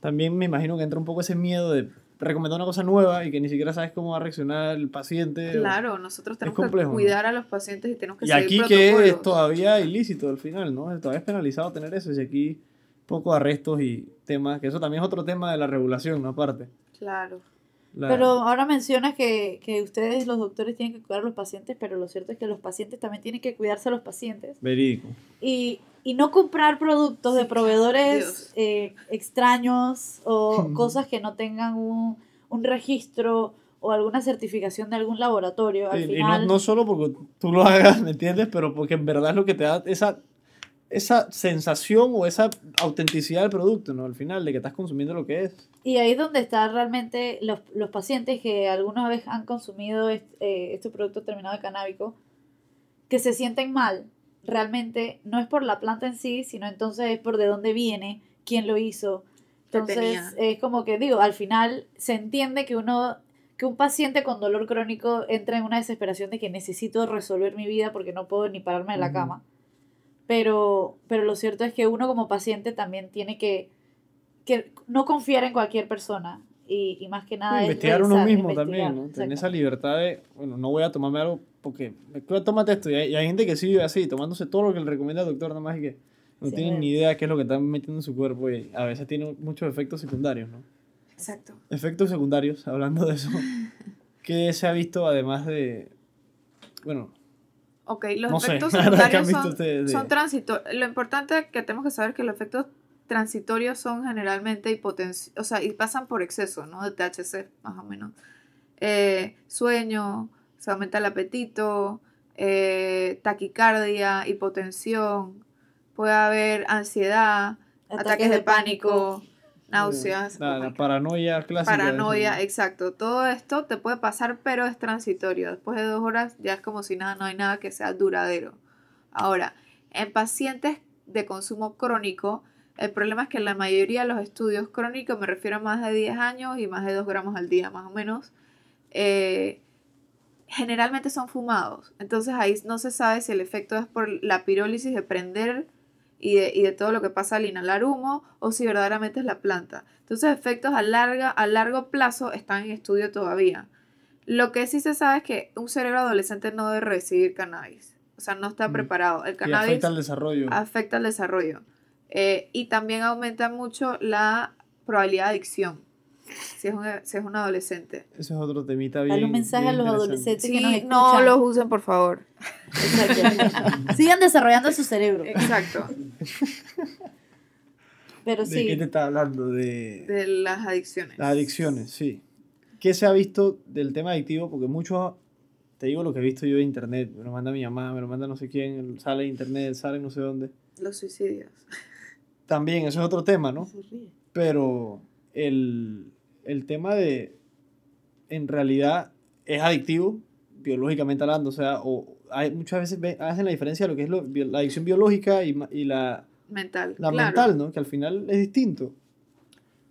también me imagino que entra un poco ese miedo de recomendar una cosa nueva y que ni siquiera sabes cómo va a reaccionar el paciente. o- Claro, nosotros tenemos complejo, que ¿no? cuidar a los pacientes y tenemos que Y seguir aquí protocolos. que es todavía ilícito al final, ¿no? Todavía es penalizado tener eso. Y aquí poco arrestos y temas, que eso también es otro tema de la regulación, ¿no? Aparte. Claro. La- Pero ahora mencionas que, que ustedes, los doctores, tienen que cuidar a los pacientes, pero lo cierto es que los pacientes también tienen que cuidarse a los pacientes. Verídico. Y, y no comprar productos de proveedores eh, extraños o *laughs* cosas que no tengan un, un registro o alguna certificación de algún laboratorio. Al y final, no, no solo porque tú lo hagas, ¿me entiendes? Pero porque en verdad es lo que te da esa, esa sensación o esa autenticidad del producto, ¿no? Al final, de que estás consumiendo lo que es. Y ahí es donde están realmente los, los pacientes que alguna vez han consumido est- eh, este producto terminado de canábico, que se sienten mal. Realmente no es por la planta en sí, sino entonces es por de dónde viene, quién lo hizo. ¿Qué Entonces es como que digo, al final se entiende que uno, que un paciente con dolor crónico entra en una desesperación de que necesito resolver mi vida porque no puedo ni pararme de la cama. Pero, pero lo cierto es que uno como paciente también tiene que, que no confiar en cualquier persona. Y, y más que nada es investigar uno revisar, mismo investigar, también, ¿no? Tener esa libertad de, bueno, no voy a tomarme algo porque, "Claro, tómate esto. Y hay, y hay gente que sigue así, tomándose todo lo que le recomienda el doctor, nada más y que no Sí, tienen ni idea qué es lo que están metiendo en su cuerpo y a veces tiene muchos efectos secundarios, ¿no? Exacto. Efectos secundarios, hablando de eso, *laughs* ¿qué se ha visto además de, bueno, Ok, los No efectos *laughs* secundarios son, ustedes de- son transitorios. Lo importante que tenemos que saber es que los efectos transitorios son generalmente hipotensi- o sea, y pasan por exceso, ¿no? De THC, más o menos. Eh, sueño, se aumenta el apetito, eh, taquicardia, hipotensión, puede haber ansiedad, ataques, de pánico, náuseas, la, la paranoia clásica? de Paranoia, ¿no? exacto. Todo esto te puede pasar, pero es transitorio. Después de dos horas ya es como si nada, no hay nada que sea duradero. Ahora, en pacientes de consumo crónico, el problema es que en la mayoría de los estudios crónicos, me refiero a más de 10 años y más de 2 gramos al día más o menos, eh, generalmente son fumados. Entonces ahí no se sabe si el efecto es por la pirólisis de prender y de, y de todo lo que pasa al inhalar humo o si verdaderamente es la planta. Entonces efectos a, larga, a largo plazo están en estudio todavía. Lo que sí se sabe es que un cerebro adolescente no debe recibir cannabis. O sea, no está Mm. preparado. El Y cannabis afecta al desarrollo. afecta el desarrollo. Eh, y también aumenta mucho la probabilidad de adicción si es un, si es un adolescente. Ese es otro temita bien Dale un mensaje a los adolescentes Sí, que nos no los usen, por favor. Exacto. Sigan desarrollando su cerebro. Exacto. Pero ¿De qué te sí, está hablando? De De las adicciones. las adicciones, sí. ¿Qué se ha visto del tema adictivo? Porque muchos, te digo lo que he visto yo de internet, me lo manda mi mamá, me lo manda no sé quién, sale de internet, sale no sé dónde. Los suicidios. También, eso es otro tema, ¿no? Pero el, el tema de, en realidad, es adictivo, biológicamente hablando, o sea, o hay, muchas veces ve- hacen la diferencia de lo que es lo- la adicción biológica y, la mental. la claro. mental, ¿no? Que al final es distinto.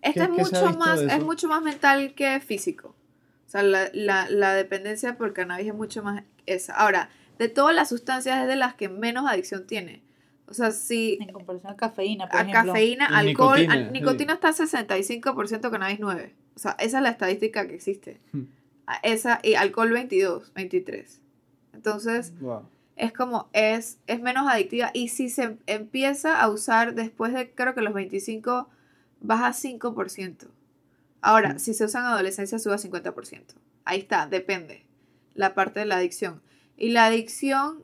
Esta es ¿Qué- qué se ha mucho más, es mucho más mental que físico. O sea, la, la, la dependencia por cannabis es mucho más esa. Ahora, de todas las sustancias es de las que menos adicción tiene. O sea, si En comparación a cafeína, por a ejemplo. cafeína, alcohol, nicotina, a- sí. nicotina está 65%, cannabis 9. O sea, esa es la estadística que existe. Hmm. A Esa y alcohol 22, 23. Entonces, Wow. es como, es, es menos adictiva. Y si se empieza a usar después de, creo que los 25, baja 5%. Ahora, Mm. si se usa en adolescencia, sube a 50%. Ahí está, depende. La parte de la adicción. Y la adicción,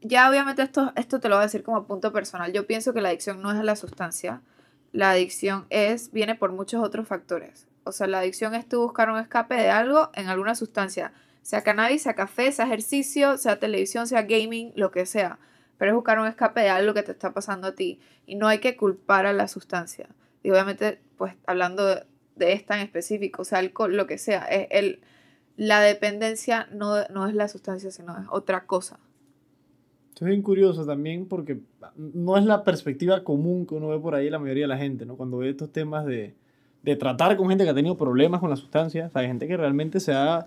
ya obviamente esto, esto te lo voy a decir como punto personal. Yo pienso que la adicción no es a la sustancia. La adicción es, viene por muchos otros factores. O sea, la adicción es tú buscar un escape de algo en alguna sustancia sea cannabis, sea café, sea ejercicio, sea televisión, sea gaming, lo que sea. Pero es buscar un escape de algo que te está pasando a ti. Y no hay que culpar a la sustancia. Y obviamente, pues hablando de, de esta en específico, o sea, alcohol, lo que sea, es el, la dependencia no, no es la sustancia, sino es otra cosa. Esto es bien curioso también porque no es la perspectiva común que uno ve por ahí la mayoría de la gente, ¿no? Cuando ve estos temas de, de tratar con gente que ha tenido problemas con la sustancia, o sea, hay gente que realmente se ha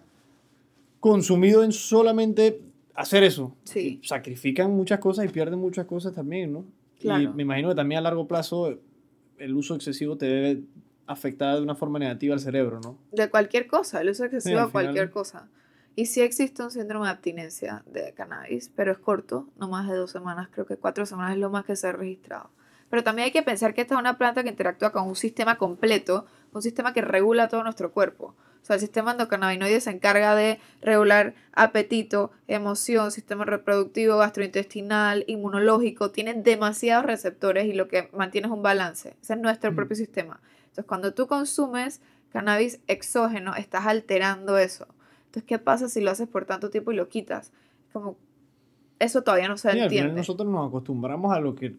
consumido en solamente hacer eso. Sí. Y sacrifican muchas cosas y pierden muchas cosas también, ¿no? Y Claro. me imagino que también a largo plazo el uso excesivo te debe afectar de una forma negativa al cerebro, ¿no? De cualquier cosa, el uso excesivo al de cualquier cosa. Y sí existe un síndrome de abstinencia de cannabis, pero es corto, no más de dos semanas, creo que cuatro semanas es lo más que se ha registrado. Pero también hay que pensar que esta es una planta que interactúa con un sistema completo, un sistema que regula todo nuestro cuerpo. O sea, el sistema endocannabinoide se encarga de regular apetito, emoción, sistema reproductivo, gastrointestinal, inmunológico. Tiene demasiados receptores y lo que mantiene es un balance. Ese es nuestro Mm. propio sistema. Entonces, cuando tú consumes cannabis exógeno, estás alterando eso. Entonces, ¿qué pasa si lo haces por tanto tiempo y lo quitas? Como, eso todavía no se Sí, al final entiende. nosotros nos acostumbramos a lo que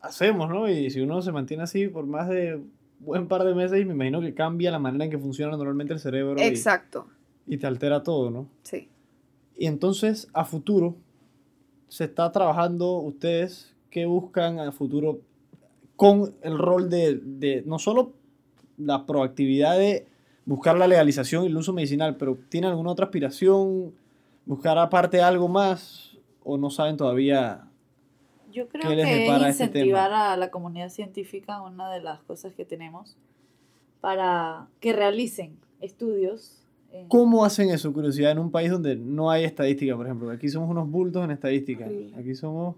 hacemos, ¿no? Y si uno se mantiene así por más de buen par de meses, me imagino que cambia la manera en que funciona normalmente el cerebro y- Exacto, y, te altera todo, ¿no? sí. Y entonces, a futuro, se está trabajando ustedes que buscan a futuro con el rol de, de no solo la proactividad de buscar la legalización y el uso medicinal, pero ¿tienen alguna otra aspiración? ¿Buscar aparte algo más? ¿O no saben todavía? Yo creo ¿Qué les que este incentivar a la comunidad científica, una de las cosas que tenemos, para que realicen estudios. en- ¿Cómo hacen eso, curiosidad, en un país donde no hay estadística, por ejemplo? Aquí somos unos bultos en estadística. Aquí somos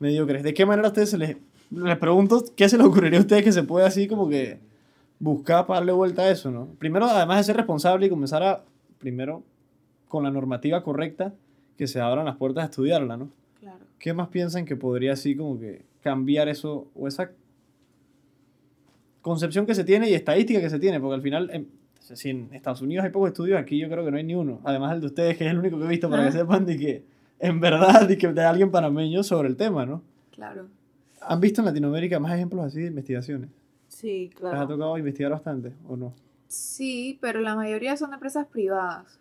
mediocres. ¿De qué manera a ustedes se les... Les pregunto, ¿qué se les ocurriría a ustedes que se puede así como que buscar para darle vuelta a eso, no? Primero, además de ser responsable y comenzar a, primero, con la normativa correcta, que se abran las puertas a estudiarla, ¿no? Claro. ¿Qué más piensan que podría así como que cambiar eso o esa concepción que se tiene y estadística que se tiene? Porque al final, en, si en Estados Unidos hay pocos estudios, aquí yo creo que no hay ni uno. Además el de ustedes, que es el único que he visto para que *laughs* sepan de que en verdad y que de alguien panameño sobre el tema, ¿no? Claro. ¿Han visto en Latinoamérica más ejemplos así de investigaciones? Sí, ¿Les ha claro. tocado investigar bastante o no? Sí, pero la mayoría son de empresas privadas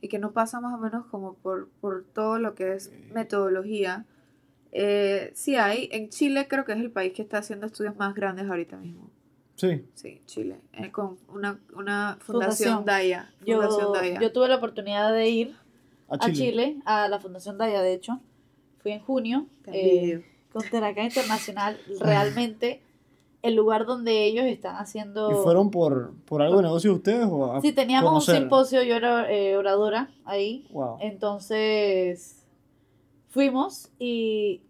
y que no pasa más o menos como por, por todo lo que es metodología. Eh, sí hay, en Chile creo que es el país que está haciendo estudios más grandes ahorita mismo. Sí. Sí, Chile, eh, con una, una fundación, Fundación. Daya. Fundación Yo, Daya. yo tuve la oportunidad de ir A a Chile. Chile, a la Fundación Daya, de hecho. Fui en junio. Eh, con Teracá Internacional, realmente el lugar donde ellos están haciendo... ¿Y fueron por, por algo de negocio ustedes o a Sí, teníamos conocer? un simposio, yo era eh, oradora ahí, Wow. entonces fuimos y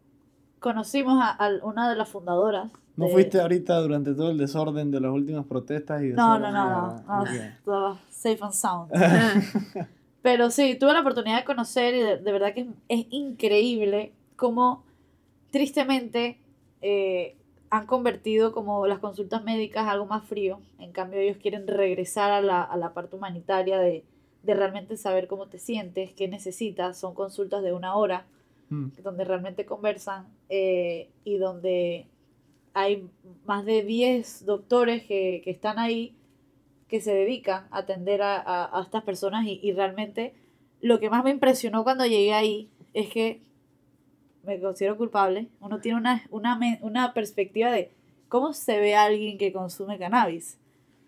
conocimos a, a una de las fundadoras. ¿No de- fuiste ahorita durante todo el desorden de las últimas protestas? Y No, no, no, no, Ah, no, estaba safe and sound. *laughs* Pero sí, tuve la oportunidad de conocer y de, de verdad que es, es increíble cómo tristemente eh, han convertido como las consultas médicas algo más frío. En cambio ellos quieren regresar a la, a la parte humanitaria de, de realmente saber cómo te sientes, qué necesitas. Son consultas de una hora Mm. donde realmente conversan eh, y donde hay más de 10 doctores que, que están ahí que se dedican a atender a, a- a estas personas y, y realmente lo que más me impresionó cuando llegué ahí es que me considero culpable, uno tiene una, una, una perspectiva de cómo se ve alguien que consume cannabis.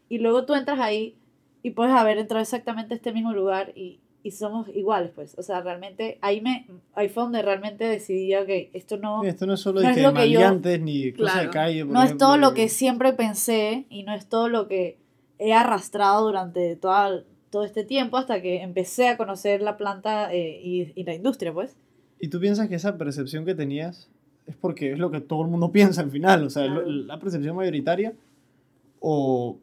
Y luego tú entras ahí y puedes haber entrado exactamente a este mismo lugar y, y somos iguales, pues. O sea, realmente ahí, me, ahí fue donde realmente decidí, ok, esto no, Sí, Esto no es solo No de es que lo que yo- maleantes ni cosas de Claro. calle. por no es todo ejemplo, lo que siempre pensé y no es todo lo que he arrastrado durante toda, todo este tiempo hasta que empecé a conocer la planta eh, y, y la industria, pues. ¿Y tú piensas que esa percepción que tenías es porque es lo que todo el mundo *laughs* piensa al final? O sea, Claro. la percepción mayoritaria o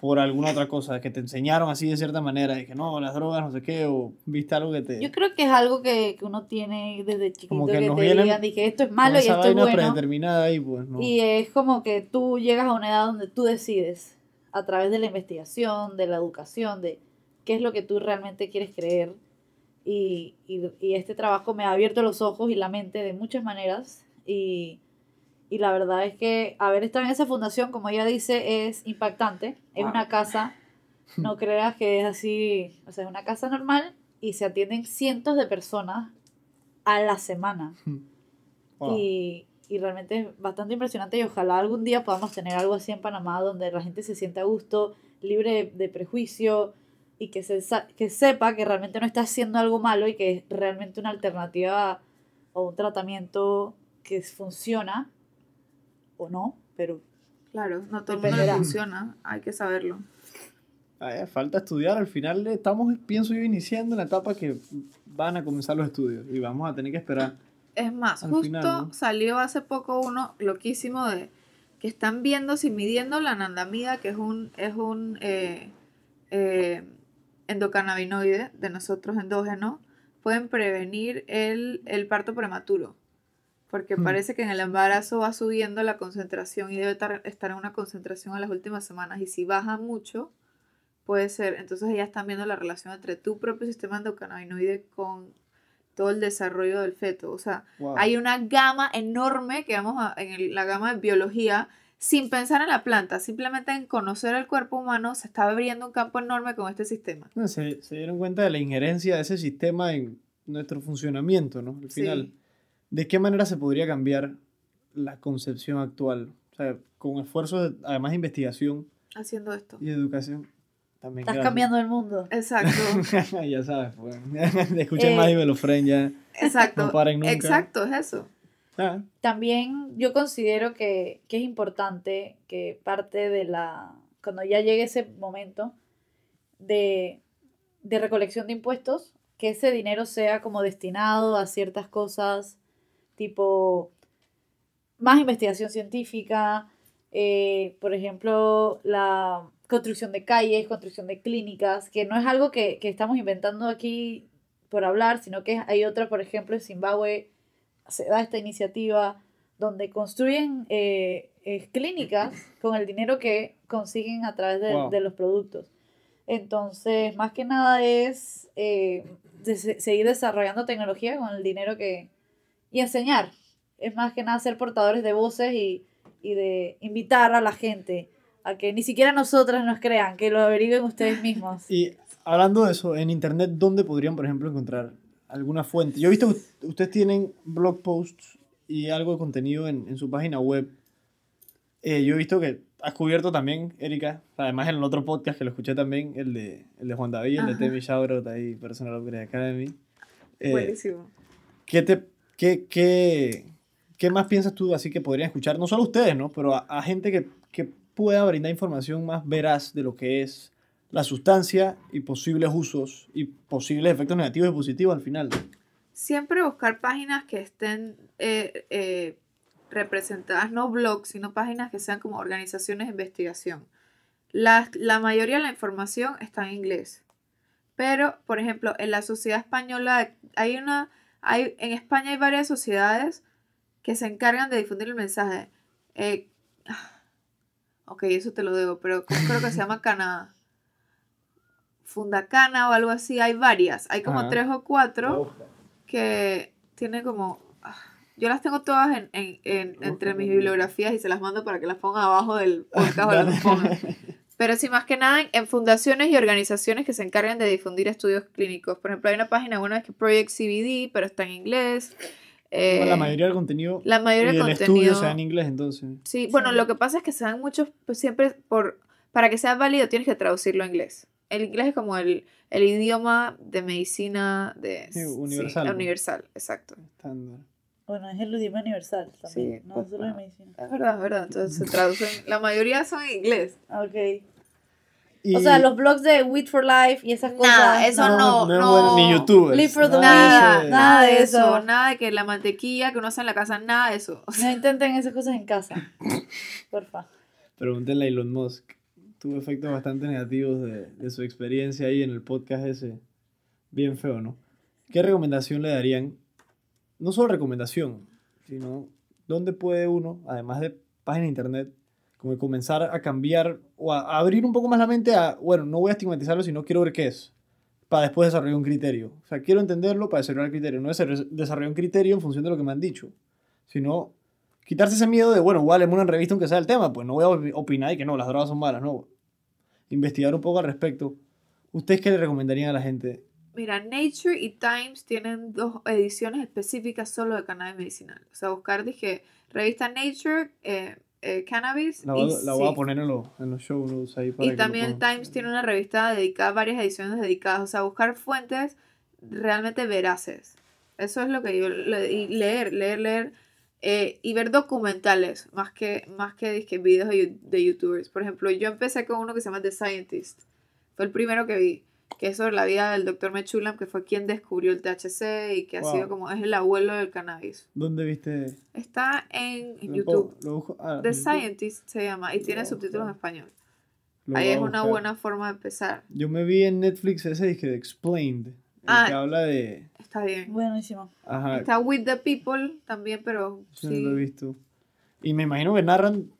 por alguna otra cosa, que te enseñaron así de cierta manera, de que no, las drogas, no sé qué, o viste algo que te... Yo creo que es algo que, que uno tiene desde chiquito Como que, que nos te digan, dije, esto es malo y esto es bueno. predeterminada pues, ¿no? Y es como que tú llegas a una edad donde tú decides, a través de la investigación, de la educación, de qué es lo que tú realmente quieres creer. Y, y, y este trabajo me ha abierto los ojos y la mente de muchas maneras. Y, y la verdad es que haber estado en esa fundación, como ella dice, es impactante. Es Wow. una casa, no *laughs* creas que es así, o sea, es una casa normal y se atienden cientos de personas a la semana. *laughs* Wow. Y, y realmente es bastante impresionante y ojalá algún día podamos tener algo así en Panamá donde la gente se sienta a gusto, libre de, de prejuicio y que, se, sa- que sepa que realmente no está haciendo algo malo y que es realmente una alternativa o un tratamiento que funciona o no, pero Claro, no todo el mundo le funciona, hay que saberlo. Ya, falta estudiar, al final estamos, pienso yo, iniciando en la etapa que van a comenzar los estudios y vamos a tener que esperar. Es más, justo final, ¿no? salió hace poco uno loquísimo de que están viendo si midiendo la anandamida, que es un, es un eh, eh, endocannabinoide de nosotros endógeno, pueden prevenir el, el parto prematuro. Porque Hmm. parece que en el embarazo va subiendo la concentración y debe tar- estar en una concentración en las últimas semanas. Y si baja mucho, puede ser. Entonces ya están viendo la relación entre tu propio sistema endocannabinoide con todo el desarrollo del feto. O sea, Wow. hay una gama enorme que vamos a, en el- la gama de biología, sin pensar en la planta, simplemente en conocer el cuerpo humano, se está abriendo un campo enorme con este sistema. No, Se, se dieron cuenta de la injerencia de ese sistema en nuestro funcionamiento, ¿no? Al Sí. final, ¿de qué manera se podría cambiar la concepción actual? O sea, con esfuerzos, de- además de investigación Haciendo esto. y educación. También estás cambiando el mundo. Exacto, *laughs* ya sabes, pues. *laughs* Escuchen Eh, más y Friend ya. exacto. No paren nunca. Exacto, es eso. Ah, También yo considero que, que es importante que parte de la, cuando ya llegue ese momento de, de recolección de impuestos, que ese dinero sea como destinado a ciertas cosas, tipo más investigación científica, eh, por ejemplo, la construcción de calles, construcción de clínicas, que no es algo que, que estamos inventando aquí por hablar, sino que hay otra, por ejemplo, en Zimbabue se da esta iniciativa donde construyen eh, eh, clínicas *laughs* con el dinero que consiguen a través de, Wow. de los productos. Entonces, más que nada es eh, de se- seguir desarrollando tecnología con el dinero que... y enseñar. Es más que nada ser portadores de voces y, y de invitar a la gente a que ni siquiera nosotras nos crean, que lo averigüen ustedes mismos. Y hablando de eso, en internet, ¿dónde podrían, por ejemplo, encontrar alguna fuente? Yo he visto que ustedes tienen blog posts y algo de contenido en, en su página web. Eh, yo he visto que has cubierto también, Erika, además en el otro podcast que lo escuché también, el de, el de Juan David, el de Ajá. Temi Shoutout ahí, Personal Upgrade Academy. Eh, Buenísimo. ¿qué, te, qué, qué, qué más piensas tú así que podrían escuchar? No solo ustedes, ¿no? Pero a, a gente que, que pueda brindar información más veraz de lo que es la sustancia y posibles usos y posibles efectos negativos y positivos al final. Siempre buscar páginas que estén eh, eh, representadas, no blogs, sino páginas que sean como organizaciones de investigación. La, la mayoría de la información está en inglés. Pero, por ejemplo, en la sociedad española hay una. Hay, en España hay varias sociedades que se encargan de difundir el mensaje. Eh, ok, eso te lo debo, pero creo que se llama *laughs* Cana. Fundacana o algo así. Hay varias. Hay como Ajá. tres o cuatro que tiene como... ah, Yo las tengo todas en, en- en- entre mis bibliografías y se las mando para que las pongan abajo del podcast o las pongan. *laughs* Pero sí, más que nada en, fundaciones y organizaciones que se encargan de difundir estudios clínicos. Por ejemplo, hay una página, una que es Project CBD, pero está en inglés. Eh, la mayoría del contenido la mayoría y del del contenido estudio se da en inglés, entonces. Sí, bueno, Sí. lo que pasa es que se dan muchos, pues siempre por, para que sea válido tienes que traducirlo a inglés. El inglés es como el, el idioma de medicina de Sí, universal, la ¿no? universal, exacto. Estándar. Bueno, es el idioma universal también, Sí, no pues, solo de ah. medicina. Es verdad, es verdad. Entonces se traducen, la mayoría son en inglés. Ok. Y- O sea, los blogs de Wheat for Life y esas cosas. Nada, eso no, no. ni YouTube. Live for the Nada, nada de eso, eso. nada de que la mantequilla que uno hace en la casa, nada de eso. O sea, No intenten esas cosas en casa. *laughs* Porfa. Pregúntenle a Elon Musk. Tuvo efectos bastante negativos de, de su experiencia ahí en el podcast ese. Bien feo, ¿no? ¿Qué recomendación le darían? No solo recomendación, sino dónde puede uno, además de página de internet, como comenzar a cambiar o a, abrir un poco más la mente a, bueno, no voy a estigmatizarlo, sino quiero ver qué es, para después desarrollar un criterio. O sea, quiero entenderlo para desarrollar el criterio, no desarroll- desarrollar un criterio en función de lo que me han dicho, sino quitarse ese miedo de, bueno, voy a leerme una revista aunque sea el tema, pues no voy a opi- opinar y que no, las drogas son malas, no. Investigar un poco al respecto. ¿Ustedes qué le recomendarían a la gente? Mira, Nature y Times tienen dos ediciones específicas solo de cannabis medicinal. O sea, buscar, dije, revista Nature, eh, eh, Cannabis. La, voy y, a- la voy a poner en, los en los show notes ahí para Y que lo también el. Times tiene una revista dedicada, varias ediciones dedicadas. O sea, buscar fuentes realmente veraces. Eso es lo que yo. le- y leer, leer, leer. Eh, y ver documentales, más que, más que dizque, videos de, de youtubers. Por ejemplo, yo empecé con uno que se llama The Scientist. Fue el primero que vi. Que es sobre la vida del doctor Mechulam, que fue quien descubrió el THC y que ha Wow. sido como. Es el abuelo del cannabis. ¿Dónde viste? Está en Lo YouTube. lo ah, The en. Scientist se llama y tiene Wow, subtítulos en español. Lo Ahí es una buena forma de empezar. Yo me vi en Netflix ese disque de Explained. El Ah. que habla de. Está bien. Buenísimo. Ajá, Está With the People también, pero sí, sí. no lo he visto. Y me imagino que narran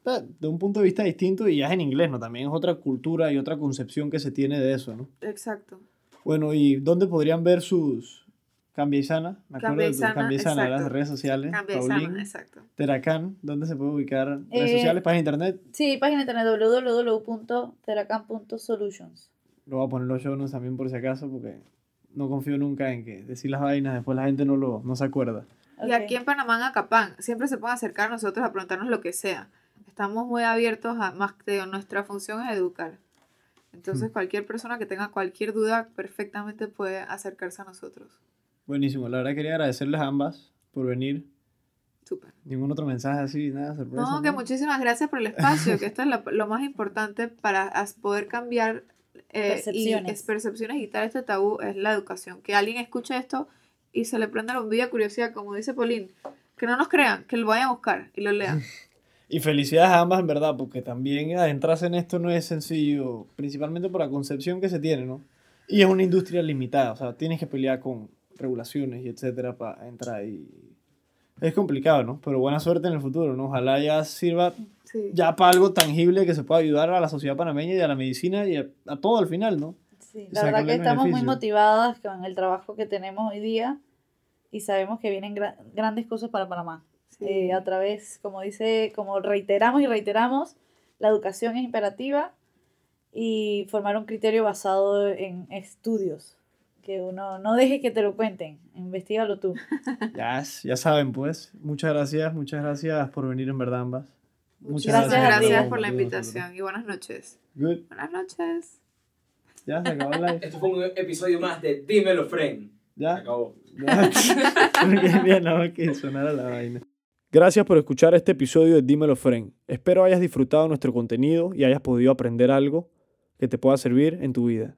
de un punto de vista distinto y ya es en inglés, ¿no? También es otra cultura y otra concepción que se tiene de eso, ¿no? Exacto. Bueno, ¿y dónde podrían ver sus Cambia y Sana? Me acuerdo de tu Cambia y Sana, Cambia y Sana, exacto. las redes sociales. Cambia de Paulín, sana, exacto. Teracán, ¿dónde se puede ubicar? Redes Eh, sociales, página de internet. Sí, página de internet www.teracan.solutions. Lo voy a poner los show notes también por si acaso, porque no confío nunca en que decir las vainas, después la gente no, lo, no se acuerda. Y Ok. aquí en Panamá, en Acapán, siempre se pueden acercar a nosotros a preguntarnos lo que sea. Estamos muy abiertos a más que nuestra función es educar. Entonces, Hmm. cualquier persona que tenga cualquier duda perfectamente puede acercarse a nosotros. Buenísimo, la verdad quería agradecerles a ambas por venir. Súper. Ningún otro mensaje así, nada, sorpresa. No, que muchísimas gracias por el espacio, que esto es lo, lo más importante para poder cambiar eh, Percepciones. y es- percepciones y quitar este tabú es la educación. Que alguien escuche esto y se le prenda la bombilla curiosidad, como dice Pauline, que no nos crean, que lo vayan a buscar y lo lean. *laughs* Y felicidades a ambas, en verdad, porque también adentrarse en esto no es sencillo, principalmente por la concepción que se tiene, ¿no? Y es una industria limitada, o sea, tienes que pelear con regulaciones y etcétera para entrar y... Es complicado, ¿no? Pero buena suerte en el futuro, ¿no? Ojalá ya sirva Sí. ya para algo tangible que se pueda ayudar a la sociedad panameña y a la medicina y a, a todo al final, ¿no? Sí, la verdad que estamos muy beneficio. motivadas con el trabajo que tenemos hoy día y sabemos que vienen gra- grandes cosas para Panamá. Sí. Eh, a través, como dice, como reiteramos y reiteramos, la educación es imperativa y formar un criterio basado en estudios. Que uno no deje que te lo cuenten, investigalo tú. *laughs* Ya, ya saben, pues. Muchas gracias, muchas gracias por venir, en verdad, ambas. Muchas gracias ti. gracias por la invitación y buenas noches. Good. Buenas noches. Ya se acabó el live. *laughs* Esto fue un episodio más de Dímelo, Friend. Se *laughs* Ya. acabó. Bien, nada más que sonara la vaina. Gracias por escuchar este episodio de Dímelo Friend. Espero hayas disfrutado nuestro contenido y hayas podido aprender algo que te pueda servir en tu vida.